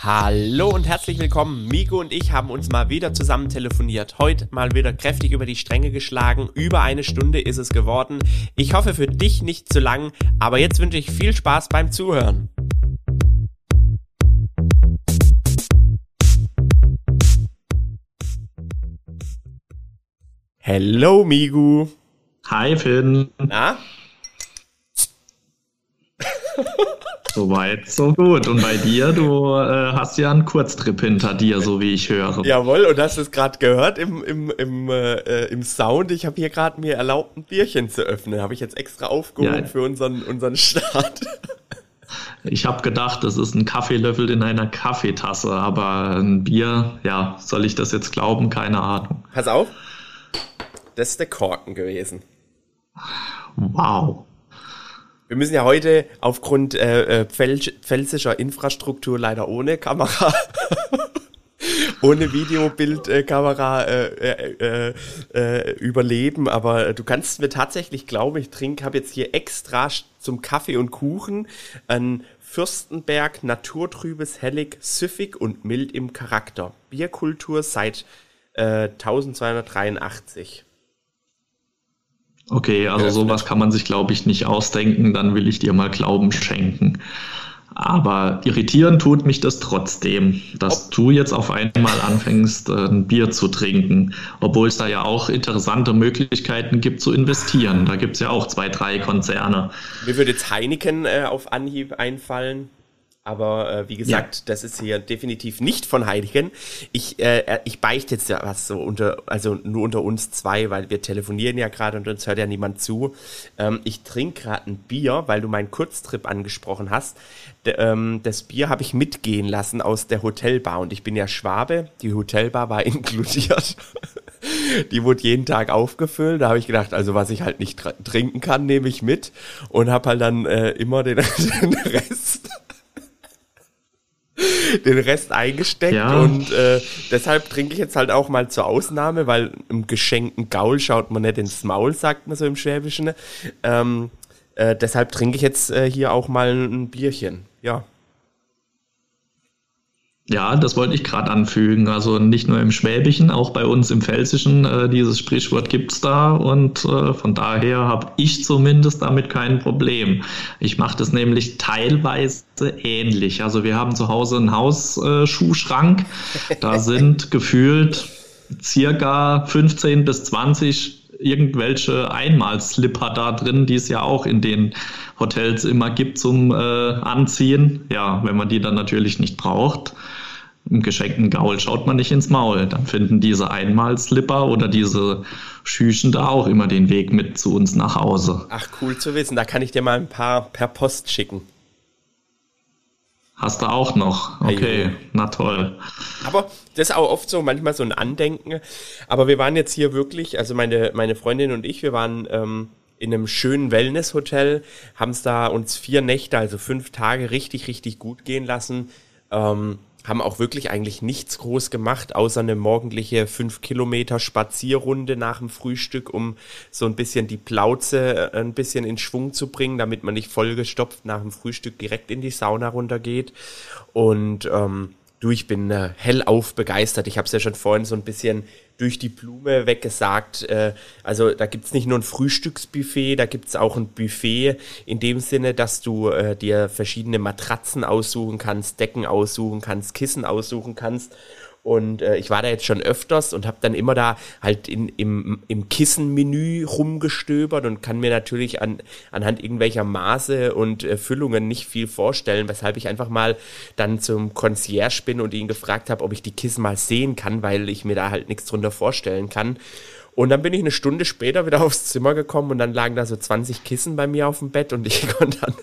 Hallo und herzlich willkommen. Migo und ich haben uns mal wieder zusammen telefoniert. Heute mal wieder kräftig über die Stränge geschlagen. Über eine Stunde ist es geworden. Ich hoffe für dich nicht zu lang, aber jetzt wünsche ich viel Spaß beim Zuhören. Hello, Migu. Hi, Finn. Na? Soweit, so gut. Und bei dir, du äh, hast ja einen Kurztrip hinter dir, so wie ich höre. Jawohl, und hast es gerade gehört im, im, im, äh, im Sound. Ich habe hier gerade mir erlaubt, ein Bierchen zu öffnen. Habe ich jetzt extra aufgehoben ja. für unseren, unseren Start. Ich habe gedacht, das ist ein Kaffeelöffel in einer Kaffeetasse, aber ein Bier, ja, soll ich das jetzt glauben? Keine Ahnung. Pass auf, das ist der Korken gewesen. Wow. Wir müssen ja heute aufgrund äh, äh pfälzischer Infrastruktur leider ohne Kamera, ohne Videobildkamera äh, äh, äh, äh, überleben. Aber du kannst mir tatsächlich glauben, ich trinke, habe jetzt hier extra zum Kaffee und Kuchen ein Fürstenberg naturtrübes Hellig, süffig und mild im Charakter. Bierkultur seit 1283. Okay, also sowas kann man sich, glaube ich, nicht ausdenken. Dann will ich dir mal Glauben schenken. Aber irritieren tut mich das trotzdem, dass du jetzt auf einmal anfängst, äh, ein Bier zu trinken, obwohl es da ja auch interessante Möglichkeiten gibt zu investieren. Da gibt es ja auch zwei, drei Konzerne. Mir würde jetzt Heineken äh, auf Anhieb einfallen. Aber äh, wie gesagt, ja. das ist hier definitiv nicht von Heiligen. Ich, äh, ich beichte jetzt ja was so unter, also nur unter uns zwei, weil wir telefonieren ja gerade und uns hört ja niemand zu. Ähm, ich trinke gerade ein Bier, weil du meinen Kurztrip angesprochen hast. D ähm, das Bier habe ich mitgehen lassen aus der Hotelbar und ich bin ja Schwabe. Die Hotelbar war inkludiert. Die wurde jeden Tag aufgefüllt. Da habe ich gedacht, also was ich halt nicht trinken kann, nehme ich mit und habe halt dann äh, immer den, den Rest den Rest eingesteckt ja. und äh, deshalb trinke ich jetzt halt auch mal zur Ausnahme, weil im geschenkten Gaul schaut man nicht ins Maul, sagt man so im Schwäbischen. Ähm, äh, deshalb trinke ich jetzt äh, hier auch mal ein Bierchen. Ja. Ja, das wollte ich gerade anfügen. Also nicht nur im Schwäbischen, auch bei uns im Pfälzischen, äh, dieses Sprichwort gibt's da und äh, von daher habe ich zumindest damit kein Problem. Ich mache das nämlich teilweise ähnlich. Also wir haben zu Hause einen Hausschuhschrank. da sind gefühlt circa 15 bis 20 irgendwelche Einmalslipper da drin, die es ja auch in den Hotels immer gibt zum äh, Anziehen. Ja, wenn man die dann natürlich nicht braucht im geschenkten Gaul schaut man nicht ins Maul. Dann finden diese Einmalslipper oder diese Schüchen da auch immer den Weg mit zu uns nach Hause. Ach, cool zu wissen. Da kann ich dir mal ein paar per Post schicken. Hast du auch noch? Okay, hey, na toll. Aber das ist auch oft so, manchmal so ein Andenken. Aber wir waren jetzt hier wirklich, also meine, meine Freundin und ich, wir waren ähm, in einem schönen Wellness-Hotel, haben es da uns vier Nächte, also fünf Tage richtig, richtig gut gehen lassen. Ähm, haben auch wirklich eigentlich nichts groß gemacht, außer eine morgendliche 5 Kilometer Spazierrunde nach dem Frühstück, um so ein bisschen die Plauze äh, ein bisschen in Schwung zu bringen, damit man nicht vollgestopft nach dem Frühstück direkt in die Sauna runtergeht. Und ähm, du, ich bin äh, hellauf begeistert. Ich habe es ja schon vorhin so ein bisschen durch die Blume weggesagt. Äh, also da gibt's nicht nur ein Frühstücksbuffet, da gibt's auch ein Buffet in dem Sinne, dass du äh, dir verschiedene Matratzen aussuchen kannst, Decken aussuchen kannst, Kissen aussuchen kannst und äh, ich war da jetzt schon öfters und habe dann immer da halt in, im, im Kissenmenü rumgestöbert und kann mir natürlich an, anhand irgendwelcher Maße und äh, Füllungen nicht viel vorstellen, weshalb ich einfach mal dann zum Concierge bin und ihn gefragt habe, ob ich die Kissen mal sehen kann, weil ich mir da halt nichts drunter vorstellen kann. Und dann bin ich eine Stunde später wieder aufs Zimmer gekommen und dann lagen da so 20 Kissen bei mir auf dem Bett und ich konnte dann,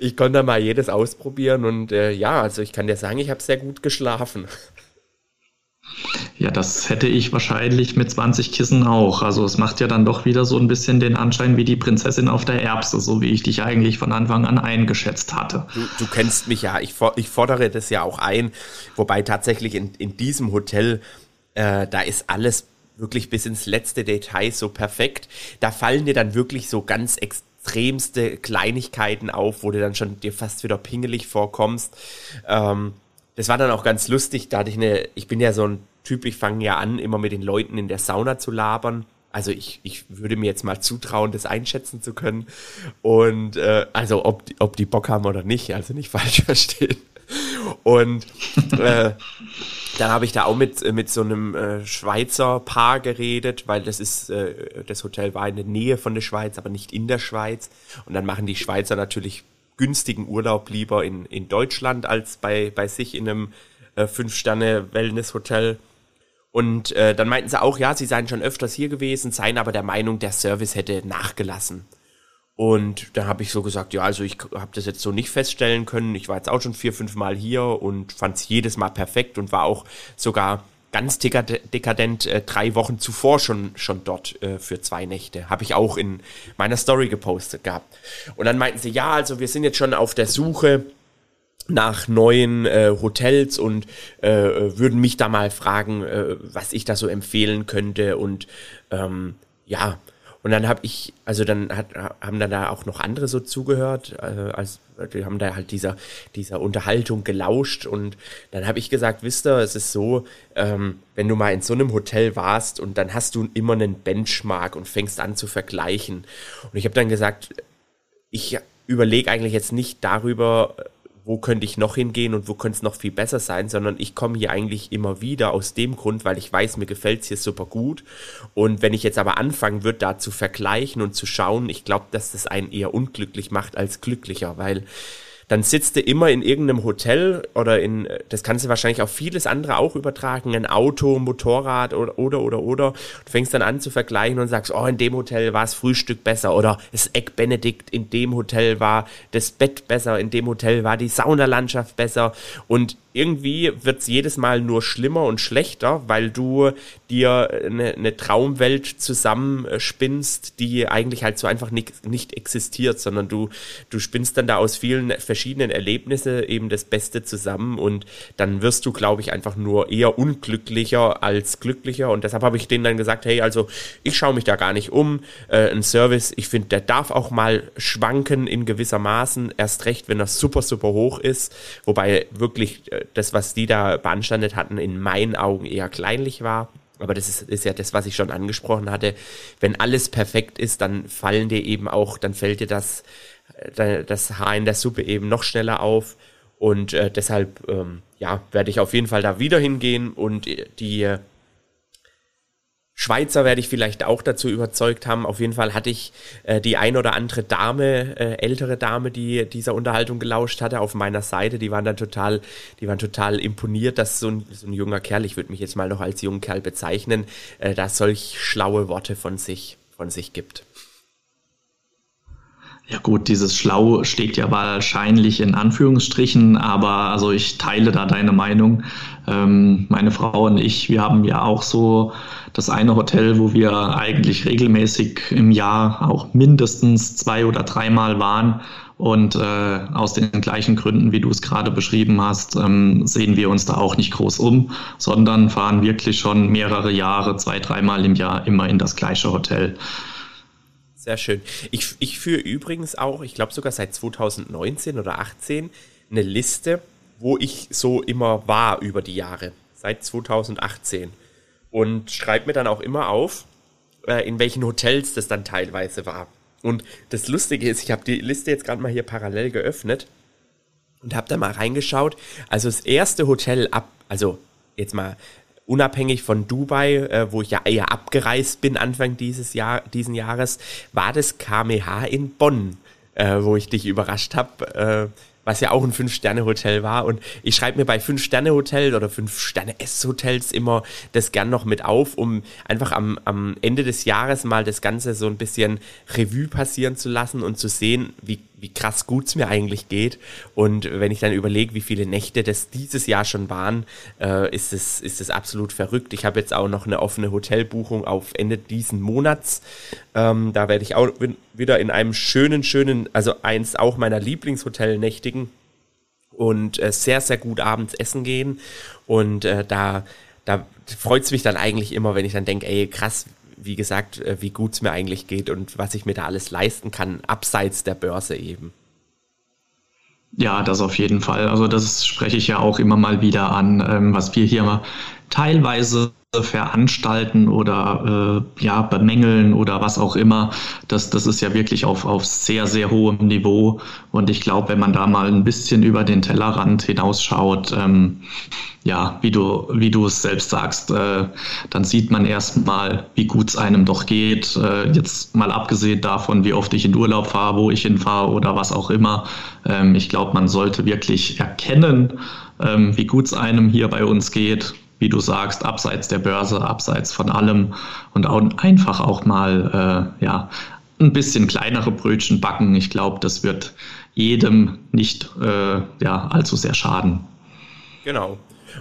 ich konnte dann mal jedes ausprobieren und äh, ja, also ich kann dir sagen, ich habe sehr gut geschlafen. Ja, das hätte ich wahrscheinlich mit 20 Kissen auch. Also es macht ja dann doch wieder so ein bisschen den Anschein wie die Prinzessin auf der Erbse, so wie ich dich eigentlich von Anfang an eingeschätzt hatte. Du, du kennst mich ja, ich, ich, fordere das ja auch ein, wobei tatsächlich in, in diesem Hotel, äh, da ist alles wirklich bis ins letzte Detail so perfekt. Da fallen dir dann wirklich so ganz extremste Kleinigkeiten auf, wo du dann schon dir fast wieder pingelig vorkommst. Ähm, das war dann auch ganz lustig. Da hatte ich eine, ich bin ja so ein Typ, ich fange ja an, immer mit den Leuten in der Sauna zu labern. Also ich, ich würde mir jetzt mal zutrauen, das einschätzen zu können. Und äh, also ob, ob die Bock haben oder nicht, also nicht falsch verstehen. Und äh, dann habe ich da auch mit, mit so einem äh, Schweizer Paar geredet, weil das ist, äh, das Hotel war in der Nähe von der Schweiz, aber nicht in der Schweiz. Und dann machen die Schweizer natürlich günstigen Urlaub lieber in, in Deutschland als bei, bei sich in einem äh, Fünf-Sterne-Wellness-Hotel. Und äh, dann meinten sie auch, ja, sie seien schon öfters hier gewesen, seien aber der Meinung, der Service hätte nachgelassen. Und dann habe ich so gesagt, ja, also ich habe das jetzt so nicht feststellen können. Ich war jetzt auch schon vier, fünf Mal hier und fand es jedes Mal perfekt und war auch sogar ganz dekadent äh, drei Wochen zuvor schon, schon dort äh, für zwei Nächte. Habe ich auch in meiner Story gepostet gehabt. Und dann meinten sie, ja, also wir sind jetzt schon auf der Suche nach neuen äh, Hotels und äh, würden mich da mal fragen, äh, was ich da so empfehlen könnte. Und ähm, ja, und dann habe ich, also dann hat, haben dann da auch noch andere so zugehört, äh, als die haben da halt dieser dieser Unterhaltung gelauscht. Und dann habe ich gesagt, wisst ihr, es ist so, ähm, wenn du mal in so einem Hotel warst und dann hast du immer einen Benchmark und fängst an zu vergleichen. Und ich habe dann gesagt, ich überlege eigentlich jetzt nicht darüber, wo könnte ich noch hingehen und wo könnte es noch viel besser sein, sondern ich komme hier eigentlich immer wieder aus dem Grund, weil ich weiß, mir gefällt es hier super gut. Und wenn ich jetzt aber anfangen würde, da zu vergleichen und zu schauen, ich glaube, dass das einen eher unglücklich macht als glücklicher, weil dann sitzt du immer in irgendeinem Hotel oder in, das kannst du wahrscheinlich auf vieles andere auch übertragen, ein Auto, Motorrad oder, oder, oder, oder. Du fängst dann an zu vergleichen und sagst, oh, in dem Hotel war das Frühstück besser oder das Eck Benedikt, in dem Hotel war das Bett besser, in dem Hotel war die Saunalandschaft besser und irgendwie wird's jedes Mal nur schlimmer und schlechter, weil du dir eine, eine Traumwelt zusammenspinnst, die eigentlich halt so einfach nicht, nicht existiert, sondern du, du spinnst dann da aus vielen verschiedenen Erlebnissen eben das Beste zusammen und dann wirst du, glaube ich, einfach nur eher unglücklicher als glücklicher und deshalb habe ich denen dann gesagt, hey, also ich schaue mich da gar nicht um, äh, ein Service, ich finde, der darf auch mal schwanken in gewisser Maßen, erst recht, wenn er super, super hoch ist, wobei wirklich äh, das, was die da beanstandet hatten, in meinen Augen eher kleinlich war. Aber das ist, ist ja das, was ich schon angesprochen hatte. Wenn alles perfekt ist, dann fallen dir eben auch, dann fällt dir das, das Haar in der Suppe eben noch schneller auf. Und äh, deshalb, ähm, ja, werde ich auf jeden Fall da wieder hingehen und die Schweizer werde ich vielleicht auch dazu überzeugt haben. Auf jeden Fall hatte ich äh, die ein oder andere Dame, äh, ältere Dame, die dieser Unterhaltung gelauscht hatte, auf meiner Seite. Die waren dann total, die waren total imponiert, dass so ein, so ein junger Kerl, ich würde mich jetzt mal noch als jungen Kerl bezeichnen, äh, da solch schlaue Worte von sich, von sich gibt. Ja gut, dieses Schlau steht ja wahrscheinlich in Anführungsstrichen, aber also ich teile da deine Meinung. Ähm, meine Frau und ich, wir haben ja auch so das eine Hotel, wo wir eigentlich regelmäßig im Jahr auch mindestens zwei oder dreimal waren. Und äh, aus den gleichen Gründen, wie du es gerade beschrieben hast, ähm, sehen wir uns da auch nicht groß um, sondern fahren wirklich schon mehrere Jahre, zwei, dreimal im Jahr immer in das gleiche Hotel. Sehr schön. Ich, ich führe übrigens auch, ich glaube sogar seit 2019 oder 2018, eine Liste, wo ich so immer war über die Jahre. Seit 2018. Und schreibe mir dann auch immer auf, äh, in welchen Hotels das dann teilweise war. Und das Lustige ist, ich habe die Liste jetzt gerade mal hier parallel geöffnet und habe da mal reingeschaut. Also das erste Hotel ab, also jetzt mal unabhängig von Dubai, äh, wo ich ja eher abgereist bin Anfang dieses Jahr, diesen Jahres, war das KMH in Bonn, äh, wo ich dich überrascht habe. Äh, was ja auch ein Fünf-Sterne-Hotel war. Und ich schreibe mir bei Fünf-Sterne-Hotel oder Fünf-Sterne-S-Hotels immer das gern noch mit auf, um einfach am, am Ende des Jahres mal das Ganze so ein bisschen Revue passieren zu lassen und zu sehen, wie wie krass gut es mir eigentlich geht. Und wenn ich dann überlege, wie viele Nächte das dieses Jahr schon waren, äh, ist es ist es absolut verrückt. Ich habe jetzt auch noch eine offene Hotelbuchung auf Ende diesen Monats. Ähm, da werde ich auch wieder in einem schönen, schönen, also eins auch meiner Lieblingshotel nächtigen und äh, sehr, sehr gut abends essen gehen. Und äh, da, da freut es mich dann eigentlich immer, wenn ich dann denke, ey, krass, wie gesagt, äh, wie gut es mir eigentlich geht und was ich mir da alles leisten kann, abseits der Börse eben. Ja, das auf jeden Fall. Also das spreche ich ja auch immer mal wieder an, ähm, was wir hier teilweise veranstalten oder äh, ja bemängeln oder was auch immer. Das, das ist ja wirklich auf, auf sehr, sehr hohem Niveau. Und ich glaube, wenn man da mal ein bisschen über den Tellerrand hinausschaut, ähm, ja, wie du, wie du es selbst sagst, äh, dann sieht man erstmal, wie gut es einem doch geht. Äh, jetzt mal abgesehen davon, wie oft ich in Urlaub fahre, wo ich hinfahre oder was auch immer. Ähm, ich glaube, man sollte wirklich erkennen, ähm, wie gut es einem hier bei uns geht wie du sagst, abseits der Börse, abseits von allem und auch einfach auch mal äh, ja, ein bisschen kleinere Brötchen backen. Ich glaube, das wird jedem nicht äh, ja, allzu sehr schaden. Genau.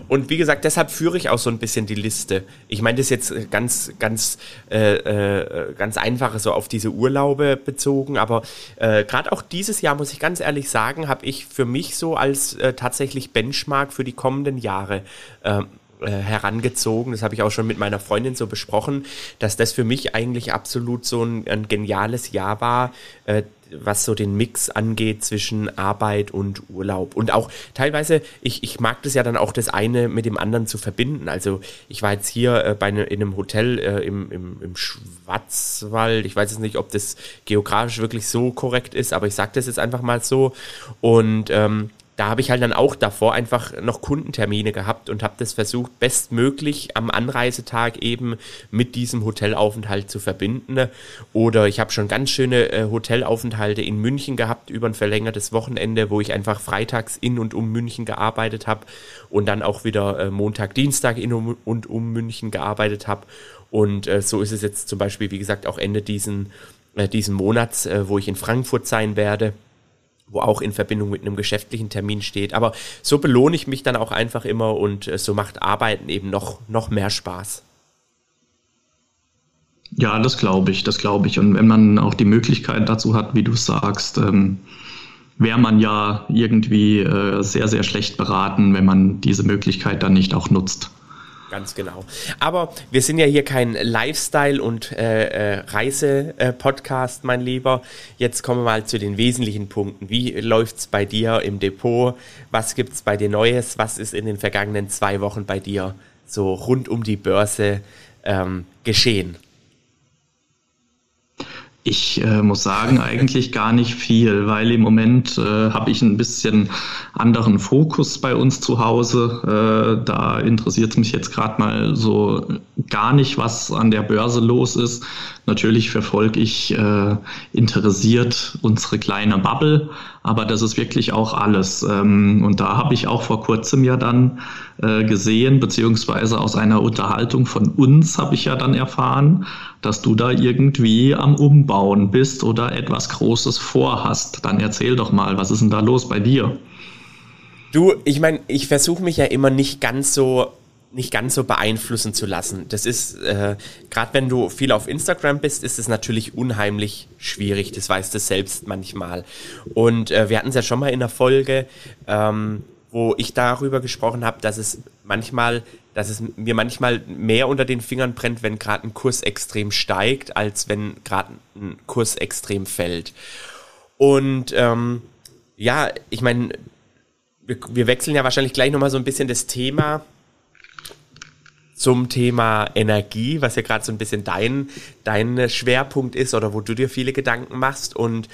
Und wie gesagt, deshalb führe ich auch so ein bisschen die Liste. Ich meine das jetzt ganz, ganz, äh, äh, ganz einfach so auf diese Urlaube bezogen, aber äh, gerade auch dieses Jahr muss ich ganz ehrlich sagen, habe ich für mich so als äh, tatsächlich Benchmark für die kommenden Jahre äh, herangezogen. Das habe ich auch schon mit meiner Freundin so besprochen, dass das für mich eigentlich absolut so ein, ein geniales Jahr war, äh, was so den Mix angeht zwischen Arbeit und Urlaub. Und auch teilweise, ich, ich mag das ja dann auch das eine mit dem anderen zu verbinden. Also ich war jetzt hier äh, bei ne, in einem Hotel äh, im, im, im Schwarzwald. Ich weiß jetzt nicht, ob das geografisch wirklich so korrekt ist, aber ich sage das jetzt einfach mal so. Und ähm, da habe ich halt dann auch davor einfach noch Kundentermine gehabt und habe das versucht, bestmöglich am Anreisetag eben mit diesem Hotelaufenthalt zu verbinden. Oder ich habe schon ganz schöne äh, Hotelaufenthalte in München gehabt über ein verlängertes Wochenende, wo ich einfach freitags in und um München gearbeitet habe und dann auch wieder äh, Montag, Dienstag in und um München gearbeitet habe. Und äh, so ist es jetzt zum Beispiel, wie gesagt, auch Ende diesen, äh, diesen Monats, äh, wo ich in Frankfurt sein werde wo auch in Verbindung mit einem geschäftlichen Termin steht. Aber so belohne ich mich dann auch einfach immer und äh, so macht Arbeiten eben noch, noch mehr Spaß. Ja, das glaube ich, das glaube ich. Und wenn man auch die Möglichkeit dazu hat, wie du sagst, ähm, wäre man ja irgendwie äh, sehr, sehr schlecht beraten, wenn man diese Möglichkeit dann nicht auch nutzt. Ganz genau. Aber wir sind ja hier kein Lifestyle- und äh, äh, Reise-Podcast, mein Lieber. Jetzt kommen wir mal zu den wesentlichen Punkten. Wie läuft's bei dir im Depot? Was gibt's bei dir Neues? Was ist in den vergangenen zwei Wochen bei dir so rund um die Börse ähm, geschehen? Ich äh, muss sagen, eigentlich gar nicht viel, weil im Moment äh, habe ich ein bisschen anderen Fokus bei uns zu Hause. Äh, da interessiert mich jetzt gerade mal so gar nicht, was an der Börse los ist. Natürlich verfolge ich äh, interessiert unsere kleine Bubble, aber das ist wirklich auch alles. Ähm, und da habe ich auch vor kurzem ja dann äh, gesehen, beziehungsweise aus einer Unterhaltung von uns habe ich ja dann erfahren, dass du da irgendwie am Umbauen bist oder etwas Großes vorhast. Dann erzähl doch mal, was ist denn da los bei dir? Du, ich meine, ich versuche mich ja immer nicht ganz so nicht ganz so beeinflussen zu lassen. Das ist, äh, gerade wenn du viel auf Instagram bist, ist es natürlich unheimlich schwierig. Das weißt du selbst manchmal. Und äh, wir hatten es ja schon mal in der Folge, ähm, wo ich darüber gesprochen habe, dass es manchmal, dass es mir manchmal mehr unter den Fingern brennt, wenn gerade ein Kurs extrem steigt, als wenn gerade ein Kurs extrem fällt. Und ähm, ja, ich meine, wir, wir wechseln ja wahrscheinlich gleich nochmal so ein bisschen das Thema zum Thema Energie, was ja gerade so ein bisschen dein, dein Schwerpunkt ist oder wo du dir viele Gedanken machst. Und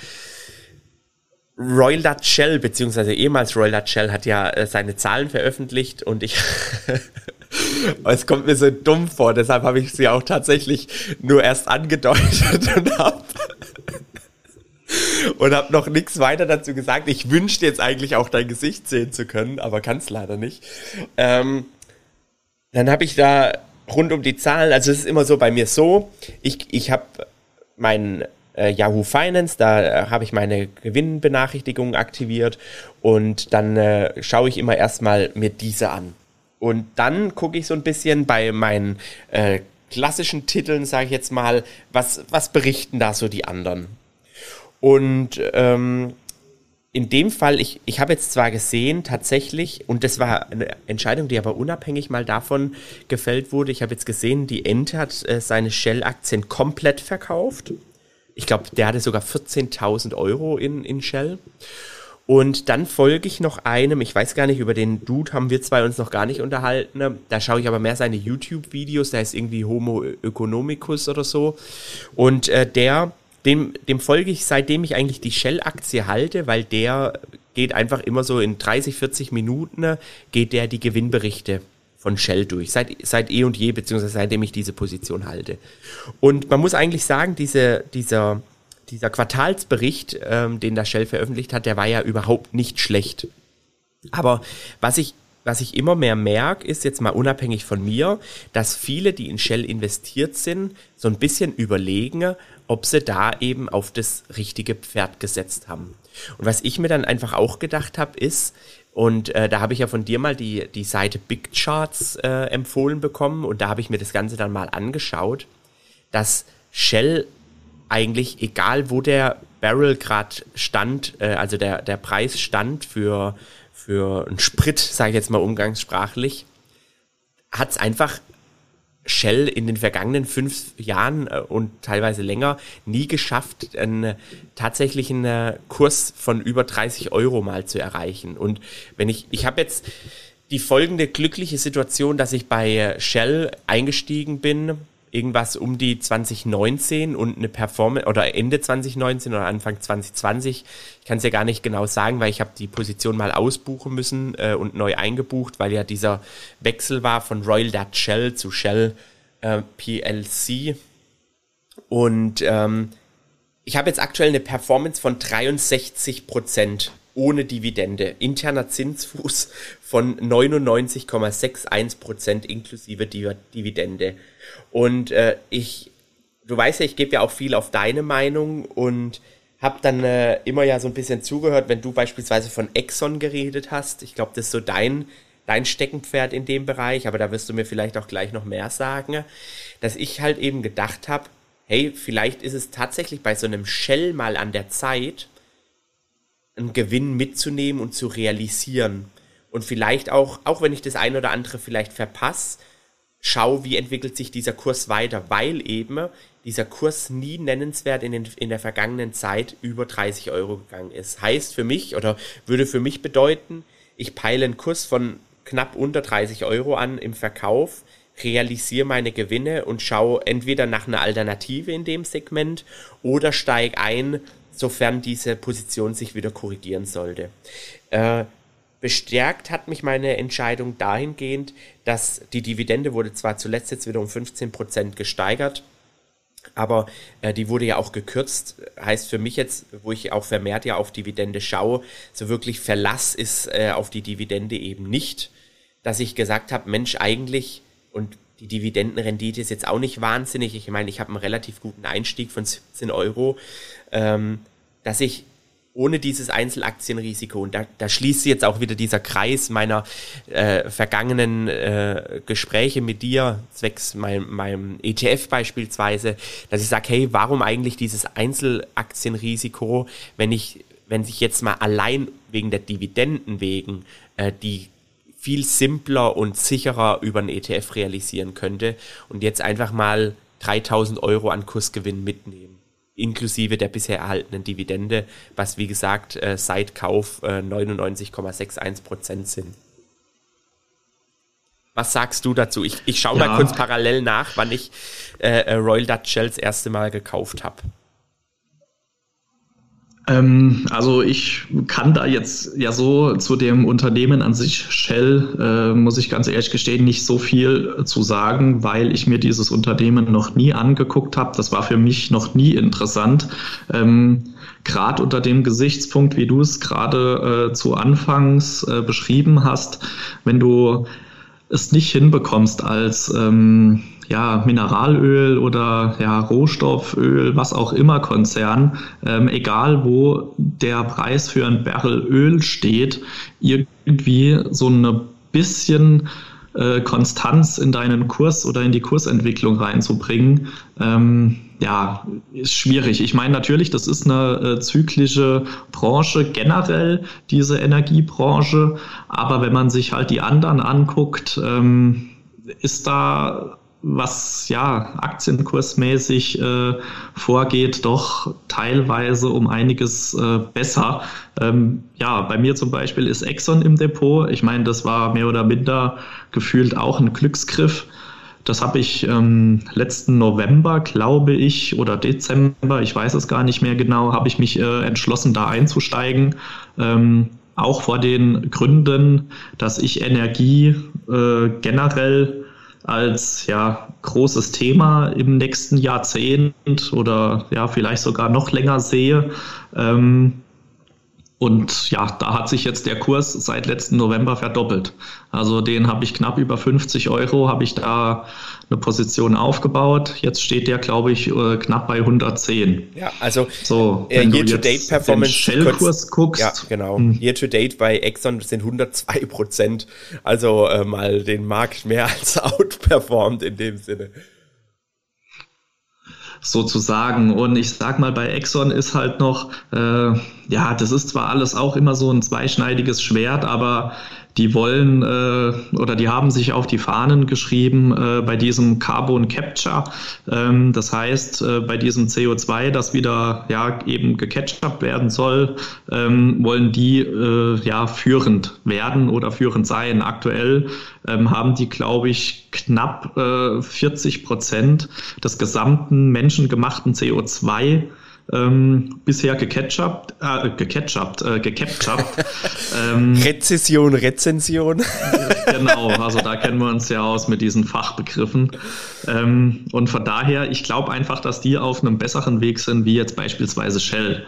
Royal Dutch Shell, beziehungsweise ehemals Royal Dutch Shell, hat ja äh, seine Zahlen veröffentlicht und ich. es kommt mir so dumm vor, deshalb habe ich sie auch tatsächlich nur erst angedeutet und habe und habe noch nichts weiter dazu gesagt. Ich wünschte jetzt eigentlich auch dein Gesicht sehen zu können, aber kann es leider nicht. Ähm, dann habe ich da rund um die Zahlen, also es ist immer so bei mir so, ich, ich habe mein äh, Yahoo Finance, da äh, habe ich meine Gewinnbenachrichtigungen aktiviert und dann äh, schaue ich immer erstmal mir diese an. Und dann gucke ich so ein bisschen bei meinen äh, klassischen Titeln, sage ich jetzt mal, was, was berichten da so die anderen. Und ähm, in dem Fall, ich, ich habe jetzt zwar gesehen, tatsächlich, und das war eine Entscheidung, die aber unabhängig mal davon gefällt wurde, ich habe jetzt gesehen, die Ente hat äh, seine Shell-Aktien komplett verkauft. Ich glaube, der hatte sogar 14.000 Euro in, in Shell. Und dann folge ich noch einem, ich weiß gar nicht, über den Dude haben wir zwei uns noch gar nicht unterhalten. Ne? Da schaue ich aber mehr seine YouTube-Videos, der heißt irgendwie Homo Economicus oder so. Und äh, der, dem, dem folge ich, seitdem ich eigentlich die Shell-Aktie halte, weil der geht einfach immer so in 30, 40 Minuten, ne, geht der die Gewinnberichte von Shell durch, seit, seit eh und je, beziehungsweise seitdem ich diese Position halte. Und man muss eigentlich sagen, diese, dieser, dieser Quartalsbericht, ähm, den der Shell veröffentlicht hat, der war ja überhaupt nicht schlecht. Aber was ich, was ich immer mehr merke, ist jetzt mal unabhängig von mir, dass viele, die in Shell investiert sind, so ein bisschen überlegen, ob sie da eben auf das richtige Pferd gesetzt haben. Und was ich mir dann einfach auch gedacht habe, ist, und äh, da habe ich ja von dir mal die, die Seite Big Charts äh, empfohlen bekommen und da habe ich mir das Ganze dann mal angeschaut, dass Shell eigentlich, egal wo der Barrel gerade stand, äh, also der, der Preis stand für, für einen Sprit, sage ich jetzt mal umgangssprachlich, hat es einfach Shell in den vergangenen fünf Jahren äh, und teilweise länger nie geschafft, einen tatsächlichen äh, Kurs von über 30 Euro mal zu erreichen. Und wenn ich, ich habe jetzt die folgende glückliche Situation, dass ich bei äh, Shell eingestiegen bin irgendwas um die 2019 und eine Performance oder Ende 2019 oder Anfang 2020. Ich kann es ja gar nicht genau sagen, weil ich habe die Position mal ausbuchen müssen äh, und neu eingebucht, weil ja dieser Wechsel war von Royal Dutch Shell zu Shell äh, PLC. Und ähm, ich habe jetzt aktuell eine Performance von 63 Prozent ohne Dividende. Interner Zinsfuß von 99,61 Prozent inklusive Dividende. Und äh, ich, du weißt ja, ich gebe ja auch viel auf deine Meinung und habe dann äh, immer ja so ein bisschen zugehört, wenn du beispielsweise von Exxon geredet hast. Ich glaube, das ist so dein, dein Steckenpferd in dem Bereich, aber da wirst du mir vielleicht auch gleich noch mehr sagen, dass ich halt eben gedacht habe, hey, vielleicht ist es tatsächlich bei so einem Shell mal an der Zeit, einen Gewinn mitzunehmen und zu realisieren. Und vielleicht auch, auch wenn ich das eine oder andere vielleicht verpasse, schau, wie entwickelt sich dieser Kurs weiter, weil eben dieser Kurs nie nennenswert in, den, in der vergangenen Zeit über 30 Euro gegangen ist. Heißt für mich oder würde für mich bedeuten, ich peile einen Kurs von knapp unter 30 Euro an im Verkauf, realisiere meine Gewinne und schaue entweder nach einer Alternative in dem Segment oder steige ein, sofern diese Position sich wieder korrigieren sollte. Äh, Bestärkt hat mich meine Entscheidung dahingehend, dass die Dividende wurde zwar zuletzt jetzt wieder um 15 Prozent gesteigert, aber äh, die wurde ja auch gekürzt. Heißt für mich jetzt, wo ich auch vermehrt ja auf Dividende schaue, so wirklich Verlass ist äh, auf die Dividende eben nicht, dass ich gesagt habe, Mensch, eigentlich, und die Dividendenrendite ist jetzt auch nicht wahnsinnig. Ich meine, ich habe einen relativ guten Einstieg von 17 Euro, ähm, dass ich ohne dieses Einzelaktienrisiko. Und da, da schließt jetzt auch wieder dieser Kreis meiner äh, vergangenen äh, Gespräche mit dir, zwecks meinem, meinem ETF beispielsweise, dass ich sage, hey, warum eigentlich dieses Einzelaktienrisiko, wenn ich, wenn sich jetzt mal allein wegen der Dividenden wegen äh, die viel simpler und sicherer über einen ETF realisieren könnte und jetzt einfach mal 3000 Euro an Kursgewinn mitnehmen inklusive der bisher erhaltenen Dividende, was wie gesagt äh, seit Kauf äh, 99,61 Prozent sind. Was sagst du dazu? Ich, ich schaue ja. mal kurz parallel nach, wann ich äh, äh Royal Dutch Shell das erste Mal gekauft habe. Ähm, also ich kann da jetzt ja so zu dem Unternehmen an sich Shell, äh, muss ich ganz ehrlich gestehen, nicht so viel zu sagen, weil ich mir dieses Unternehmen noch nie angeguckt habe. Das war für mich noch nie interessant. Ähm, gerade unter dem Gesichtspunkt, wie du es gerade äh, zu Anfangs äh, beschrieben hast, wenn du es nicht hinbekommst als ähm, ja, Mineralöl oder ja, Rohstofföl, was auch immer Konzern, ähm, egal wo der Preis für ein Barrel Öl steht, irgendwie so eine bisschen äh, Konstanz in deinen Kurs oder in die Kursentwicklung reinzubringen, ähm, ja, ist schwierig. Ich meine natürlich, das ist eine äh, zyklische Branche generell, diese Energiebranche, aber wenn man sich halt die anderen anguckt, ähm, ist da was ja aktienkursmäßig äh, vorgeht, doch teilweise um einiges äh, besser. Ähm, ja, bei mir zum Beispiel ist Exxon im Depot. Ich meine, das war mehr oder minder gefühlt auch ein Glücksgriff. Das habe ich ähm, letzten November, glaube ich, oder Dezember, ich weiß es gar nicht mehr genau, habe ich mich äh, entschlossen, da einzusteigen. Ähm, auch vor den Gründen, dass ich Energie äh, generell als ja großes Thema im nächsten Jahrzehnt oder ja vielleicht sogar noch länger sehe. Ähm, und ja, da hat sich jetzt der Kurs seit letzten November verdoppelt. Also den habe ich knapp über 50 Euro, habe ich da eine Position aufgebaut. Jetzt steht der, glaube ich, äh, knapp bei 110. Ja, also so, äh, Year-to-Date-Performance. Shell-Kurs guckst. Ja, genau. Hm. Year-to-Date bei Exxon sind 102 Prozent. Also äh, mal den Markt mehr als outperformed in dem Sinne sozusagen. Und ich sag mal, bei Exxon ist halt noch, äh, ja, das ist zwar alles auch immer so ein zweischneidiges Schwert, aber die wollen äh, oder die haben sich auf die Fahnen geschrieben äh, bei diesem Carbon Capture. Ähm, das heißt, äh, bei diesem CO2, das wieder ja eben gecatcht werden soll, ähm, wollen die äh, ja führend werden oder führend sein. Aktuell ähm, haben die, glaube ich, knapp äh, 40 Prozent des gesamten menschengemachten CO2 ähm, bisher gecatchupt, äh, gecatchupt, äh, gecaptured. ähm, Rezession, Rezension. genau, also da kennen wir uns ja aus mit diesen Fachbegriffen. Ähm, und von daher, ich glaube einfach, dass die auf einem besseren Weg sind, wie jetzt beispielsweise Shell.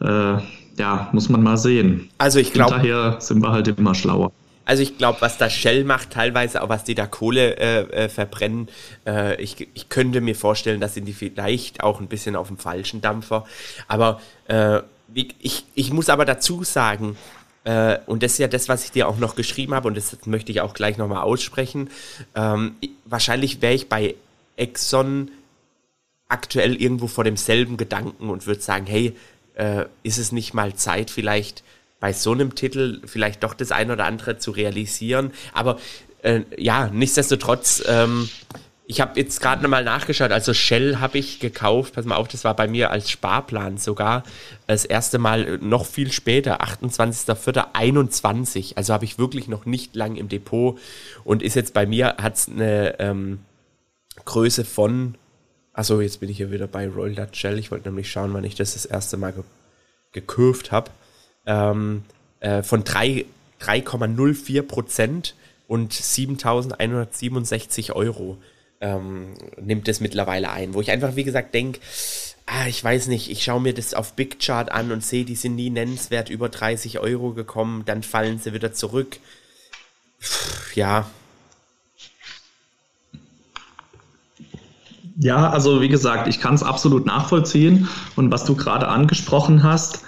Äh, ja, muss man mal sehen. Also ich glaube. Daher sind wir halt immer schlauer. Also ich glaube, was da Shell macht, teilweise auch was die da Kohle äh, äh, verbrennen, äh, ich, ich könnte mir vorstellen, dass sind die vielleicht auch ein bisschen auf dem falschen Dampfer. Aber äh, ich, ich muss aber dazu sagen, äh, und das ist ja das, was ich dir auch noch geschrieben habe, und das möchte ich auch gleich nochmal aussprechen. Ähm, wahrscheinlich wäre ich bei Exxon aktuell irgendwo vor demselben Gedanken und würde sagen, hey, äh, ist es nicht mal Zeit, vielleicht bei so einem Titel vielleicht doch das eine oder andere zu realisieren. Aber äh, ja, nichtsdestotrotz, ähm, ich habe jetzt gerade nochmal nachgeschaut, also Shell habe ich gekauft, pass mal auf, das war bei mir als Sparplan sogar das erste Mal noch viel später, 28.04.21, also habe ich wirklich noch nicht lang im Depot. Und ist jetzt bei mir, hat es eine ähm, Größe von, also jetzt bin ich hier wieder bei Royal Dutch Shell, ich wollte nämlich schauen, wann ich das das erste Mal ge gekauft habe ähm, äh, von 3,04 Prozent und 7.167 Euro ähm, nimmt es mittlerweile ein, wo ich einfach, wie gesagt, denke, ah, ich weiß nicht, ich schaue mir das auf Big Chart an und sehe, die sind nie nennenswert über 30 Euro gekommen, dann fallen sie wieder zurück. Pff, ja. Ja, also wie gesagt, ich kann es absolut nachvollziehen. Und was du gerade angesprochen hast,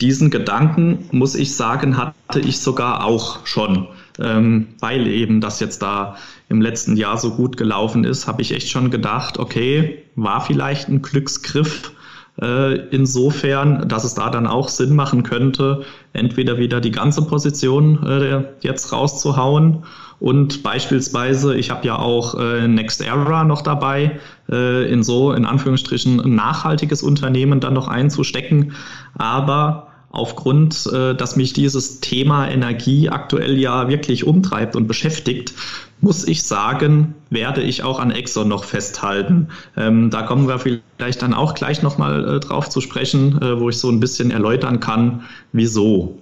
diesen Gedanken, muss ich sagen, hatte ich sogar auch schon. Ähm, weil eben das jetzt da im letzten Jahr so gut gelaufen ist, habe ich echt schon gedacht, okay, war vielleicht ein Glücksgriff äh, insofern, dass es da dann auch Sinn machen könnte, entweder wieder die ganze Position äh, jetzt rauszuhauen und beispielsweise, ich habe ja auch äh, Next Era noch dabei, äh, in so in Anführungsstrichen ein nachhaltiges Unternehmen dann noch einzustecken. Aber aufgrund, äh, dass mich dieses Thema Energie aktuell ja wirklich umtreibt und beschäftigt, muss ich sagen, werde ich auch an Exxon noch festhalten. Ähm, da kommen wir vielleicht dann auch gleich nochmal äh, drauf zu sprechen, äh, wo ich so ein bisschen erläutern kann, wieso.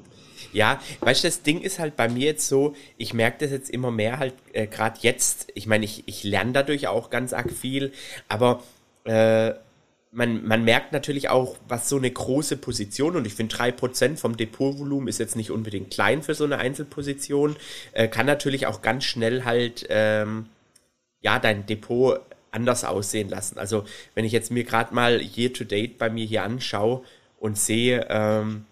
Ja, weißt du, das Ding ist halt bei mir jetzt so, ich merke das jetzt immer mehr halt, äh, gerade jetzt, ich meine, ich, ich lerne dadurch auch ganz arg viel, aber äh, man, man merkt natürlich auch, was so eine große Position, und ich finde 3% vom Depotvolumen ist jetzt nicht unbedingt klein für so eine Einzelposition, äh, kann natürlich auch ganz schnell halt, ähm, ja, dein Depot anders aussehen lassen. Also wenn ich jetzt mir gerade mal Year to Date bei mir hier anschaue und sehe, ähm,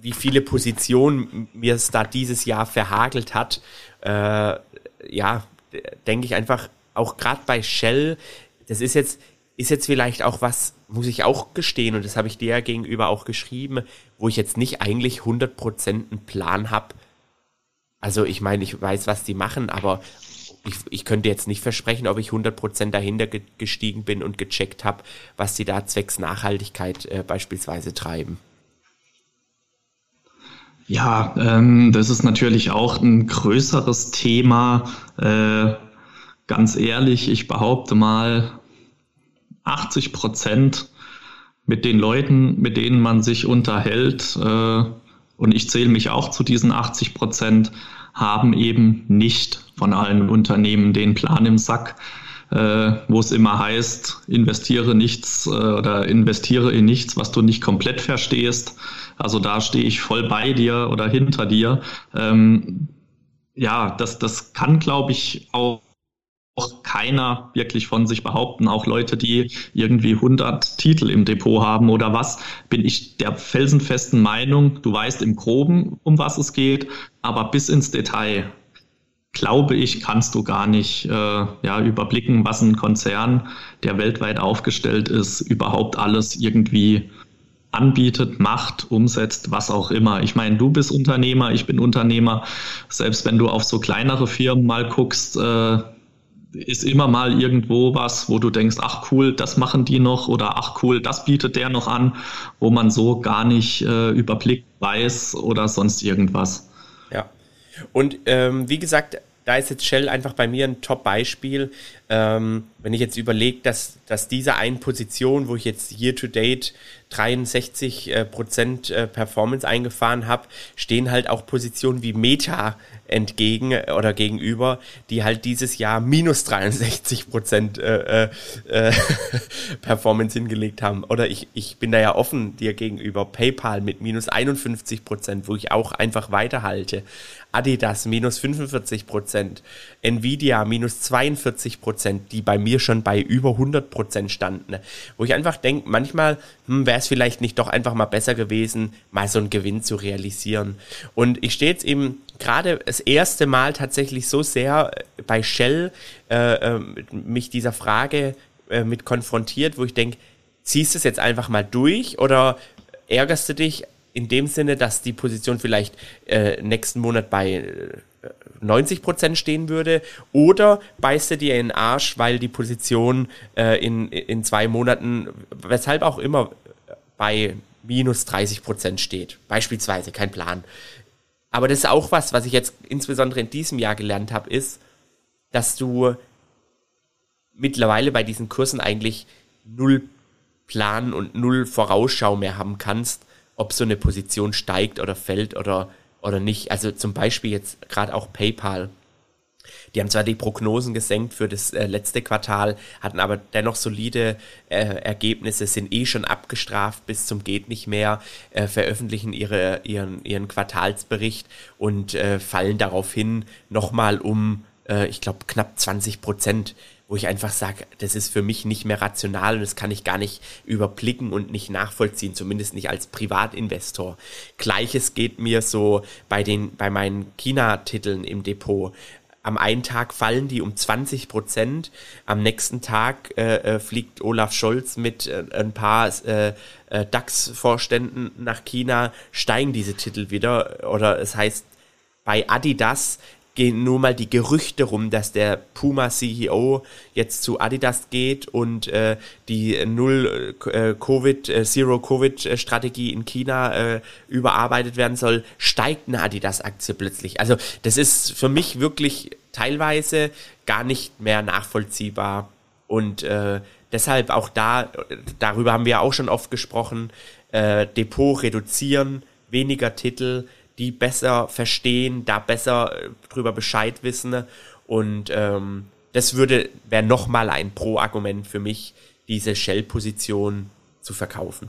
wie viele Positionen mir es da dieses Jahr verhagelt hat, äh, ja, denke ich einfach, auch gerade bei Shell, das ist jetzt, ist jetzt vielleicht auch was, muss ich auch gestehen, und das habe ich dir ja gegenüber auch geschrieben, wo ich jetzt nicht eigentlich 100% einen Plan habe. Also ich meine, ich weiß, was die machen, aber ich, ich könnte jetzt nicht versprechen, ob ich 100% dahinter ge gestiegen bin und gecheckt habe, was die da zwecks Nachhaltigkeit äh, beispielsweise treiben. Ja, ähm, das ist natürlich auch ein größeres Thema. Äh, ganz ehrlich, ich behaupte mal, 80 Prozent mit den Leuten, mit denen man sich unterhält, äh, und ich zähle mich auch zu diesen 80 Prozent, haben eben nicht von allen Unternehmen den Plan im Sack, äh, wo es immer heißt, investiere nichts äh, oder investiere in nichts, was du nicht komplett verstehst. Also da stehe ich voll bei dir oder hinter dir. Ähm, ja, das, das kann, glaube ich, auch auch keiner wirklich von sich behaupten. Auch Leute, die irgendwie 100 Titel im Depot haben oder was, bin ich der felsenfesten Meinung, du weißt im Groben, um was es geht, aber bis ins Detail glaube ich, kannst du gar nicht äh, ja, überblicken, was ein Konzern, der weltweit aufgestellt ist, überhaupt alles irgendwie anbietet, macht, umsetzt, was auch immer. Ich meine, du bist Unternehmer, ich bin Unternehmer. Selbst wenn du auf so kleinere Firmen mal guckst, äh, ist immer mal irgendwo was, wo du denkst, ach cool, das machen die noch oder ach cool, das bietet der noch an, wo man so gar nicht äh, überblickt weiß oder sonst irgendwas. Und ähm, wie gesagt, da ist jetzt Shell einfach bei mir ein Top-Beispiel. Ähm, wenn ich jetzt überlege, dass, dass diese eine Position, wo ich jetzt year to date 63 äh, Prozent äh, Performance eingefahren habe, stehen halt auch Positionen wie Meta entgegen äh, oder gegenüber, die halt dieses Jahr minus 63 Prozent äh, äh, äh Performance hingelegt haben. Oder ich, ich bin da ja offen dir gegenüber. PayPal mit minus 51 Prozent, wo ich auch einfach weiterhalte. Adidas minus 45 Prozent. Nvidia minus 42 Prozent, die bei mir schon bei über 100 Prozent standen. Wo ich einfach denke, manchmal hm, wäre es vielleicht nicht doch einfach mal besser gewesen, mal so einen Gewinn zu realisieren. Und ich stehe jetzt eben gerade das erste Mal tatsächlich so sehr bei Shell äh, äh, mich dieser Frage äh, mit konfrontiert, wo ich denke, ziehst du es jetzt einfach mal durch oder ärgerst du dich in dem Sinne, dass die Position vielleicht äh, nächsten Monat bei 90 äh, Prozent stehen würde oder beißt du dir in den Arsch, weil die Position äh, in, in zwei Monaten, weshalb auch immer, bei minus 30 Prozent steht. Beispielsweise, kein Plan. Aber das ist auch was, was ich jetzt insbesondere in diesem Jahr gelernt habe, ist, dass du mittlerweile bei diesen Kursen eigentlich null Plan und null Vorausschau mehr haben kannst, ob so eine Position steigt oder fällt oder, oder nicht. Also zum Beispiel jetzt gerade auch PayPal. Die haben zwar die Prognosen gesenkt für das äh, letzte Quartal, hatten aber dennoch solide äh, Ergebnisse, sind eh schon abgestraft bis zum geht nicht mehr, äh, veröffentlichen ihre, ihren, ihren Quartalsbericht und äh, fallen daraufhin nochmal um, äh, ich glaube, knapp 20 Prozent wo ich einfach sage, das ist für mich nicht mehr rational und das kann ich gar nicht überblicken und nicht nachvollziehen, zumindest nicht als Privatinvestor. Gleiches geht mir so bei den, bei meinen China-Titeln im Depot. Am einen Tag fallen die um 20 Prozent, am nächsten Tag äh, äh, fliegt Olaf Scholz mit äh, ein paar äh, äh DAX-Vorständen nach China, steigen diese Titel wieder. Oder es heißt, bei Adidas gehen nur mal die Gerüchte rum, dass der Puma CEO jetzt zu Adidas geht und äh, die Null äh, Covid, äh, Zero Covid äh, Strategie in China äh, überarbeitet werden soll, steigt eine Adidas Aktie plötzlich. Also das ist für mich wirklich teilweise gar nicht mehr nachvollziehbar und äh, deshalb auch da, darüber haben wir auch schon oft gesprochen, äh, Depot reduzieren, weniger Titel, die besser verstehen, da besser äh, drüber Bescheid wissen. Und ähm, das würde wäre nochmal ein Pro-Argument für mich, diese Shell-Position zu verkaufen.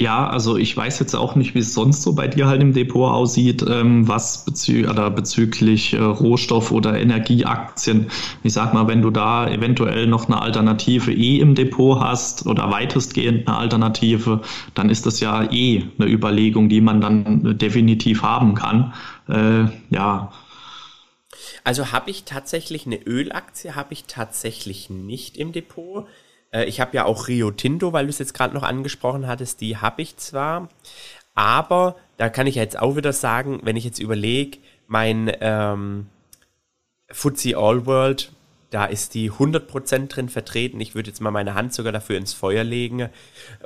Ja, also ich weiß jetzt auch nicht, wie es sonst so bei dir halt im Depot aussieht, ähm, was bezü bezüglich äh, Rohstoff- oder Energieaktien. Ich sag mal, wenn du da eventuell noch eine Alternative eh im Depot hast oder weitestgehend eine Alternative, dann ist das ja eh eine Überlegung, die man dann definitiv haben kann. Äh, ja. Also habe ich tatsächlich eine Ölaktie, habe ich tatsächlich nicht im Depot. Äh, ich habe ja auch Rio Tinto, weil du es jetzt gerade noch angesprochen hattest, die habe ich zwar, aber da kann ich jetzt auch wieder sagen, wenn ich jetzt überlege, mein ähm, FTSE All World, da ist die 100% drin vertreten. Ich würde jetzt mal meine Hand sogar dafür ins Feuer legen,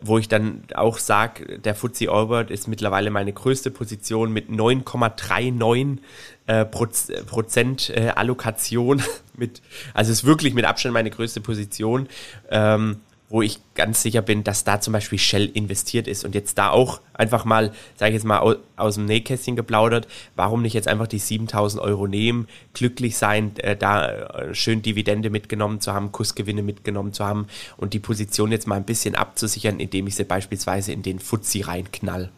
wo ich dann auch sage, der FTSE All World ist mittlerweile meine größte Position mit 9,39 äh, Prozent äh, Allokation. mit, also ist wirklich mit Abstand meine größte Position. Ähm, wo ich ganz sicher bin, dass da zum Beispiel Shell investiert ist und jetzt da auch einfach mal, sage ich jetzt mal, aus, aus, dem Nähkästchen geplaudert, warum nicht jetzt einfach die 7000 Euro nehmen, glücklich sein, äh, da äh, schön Dividende mitgenommen zu haben, Kursgewinne mitgenommen zu haben und die Position jetzt mal ein bisschen abzusichern, indem ich sie beispielsweise in den Fuzzi reinknall.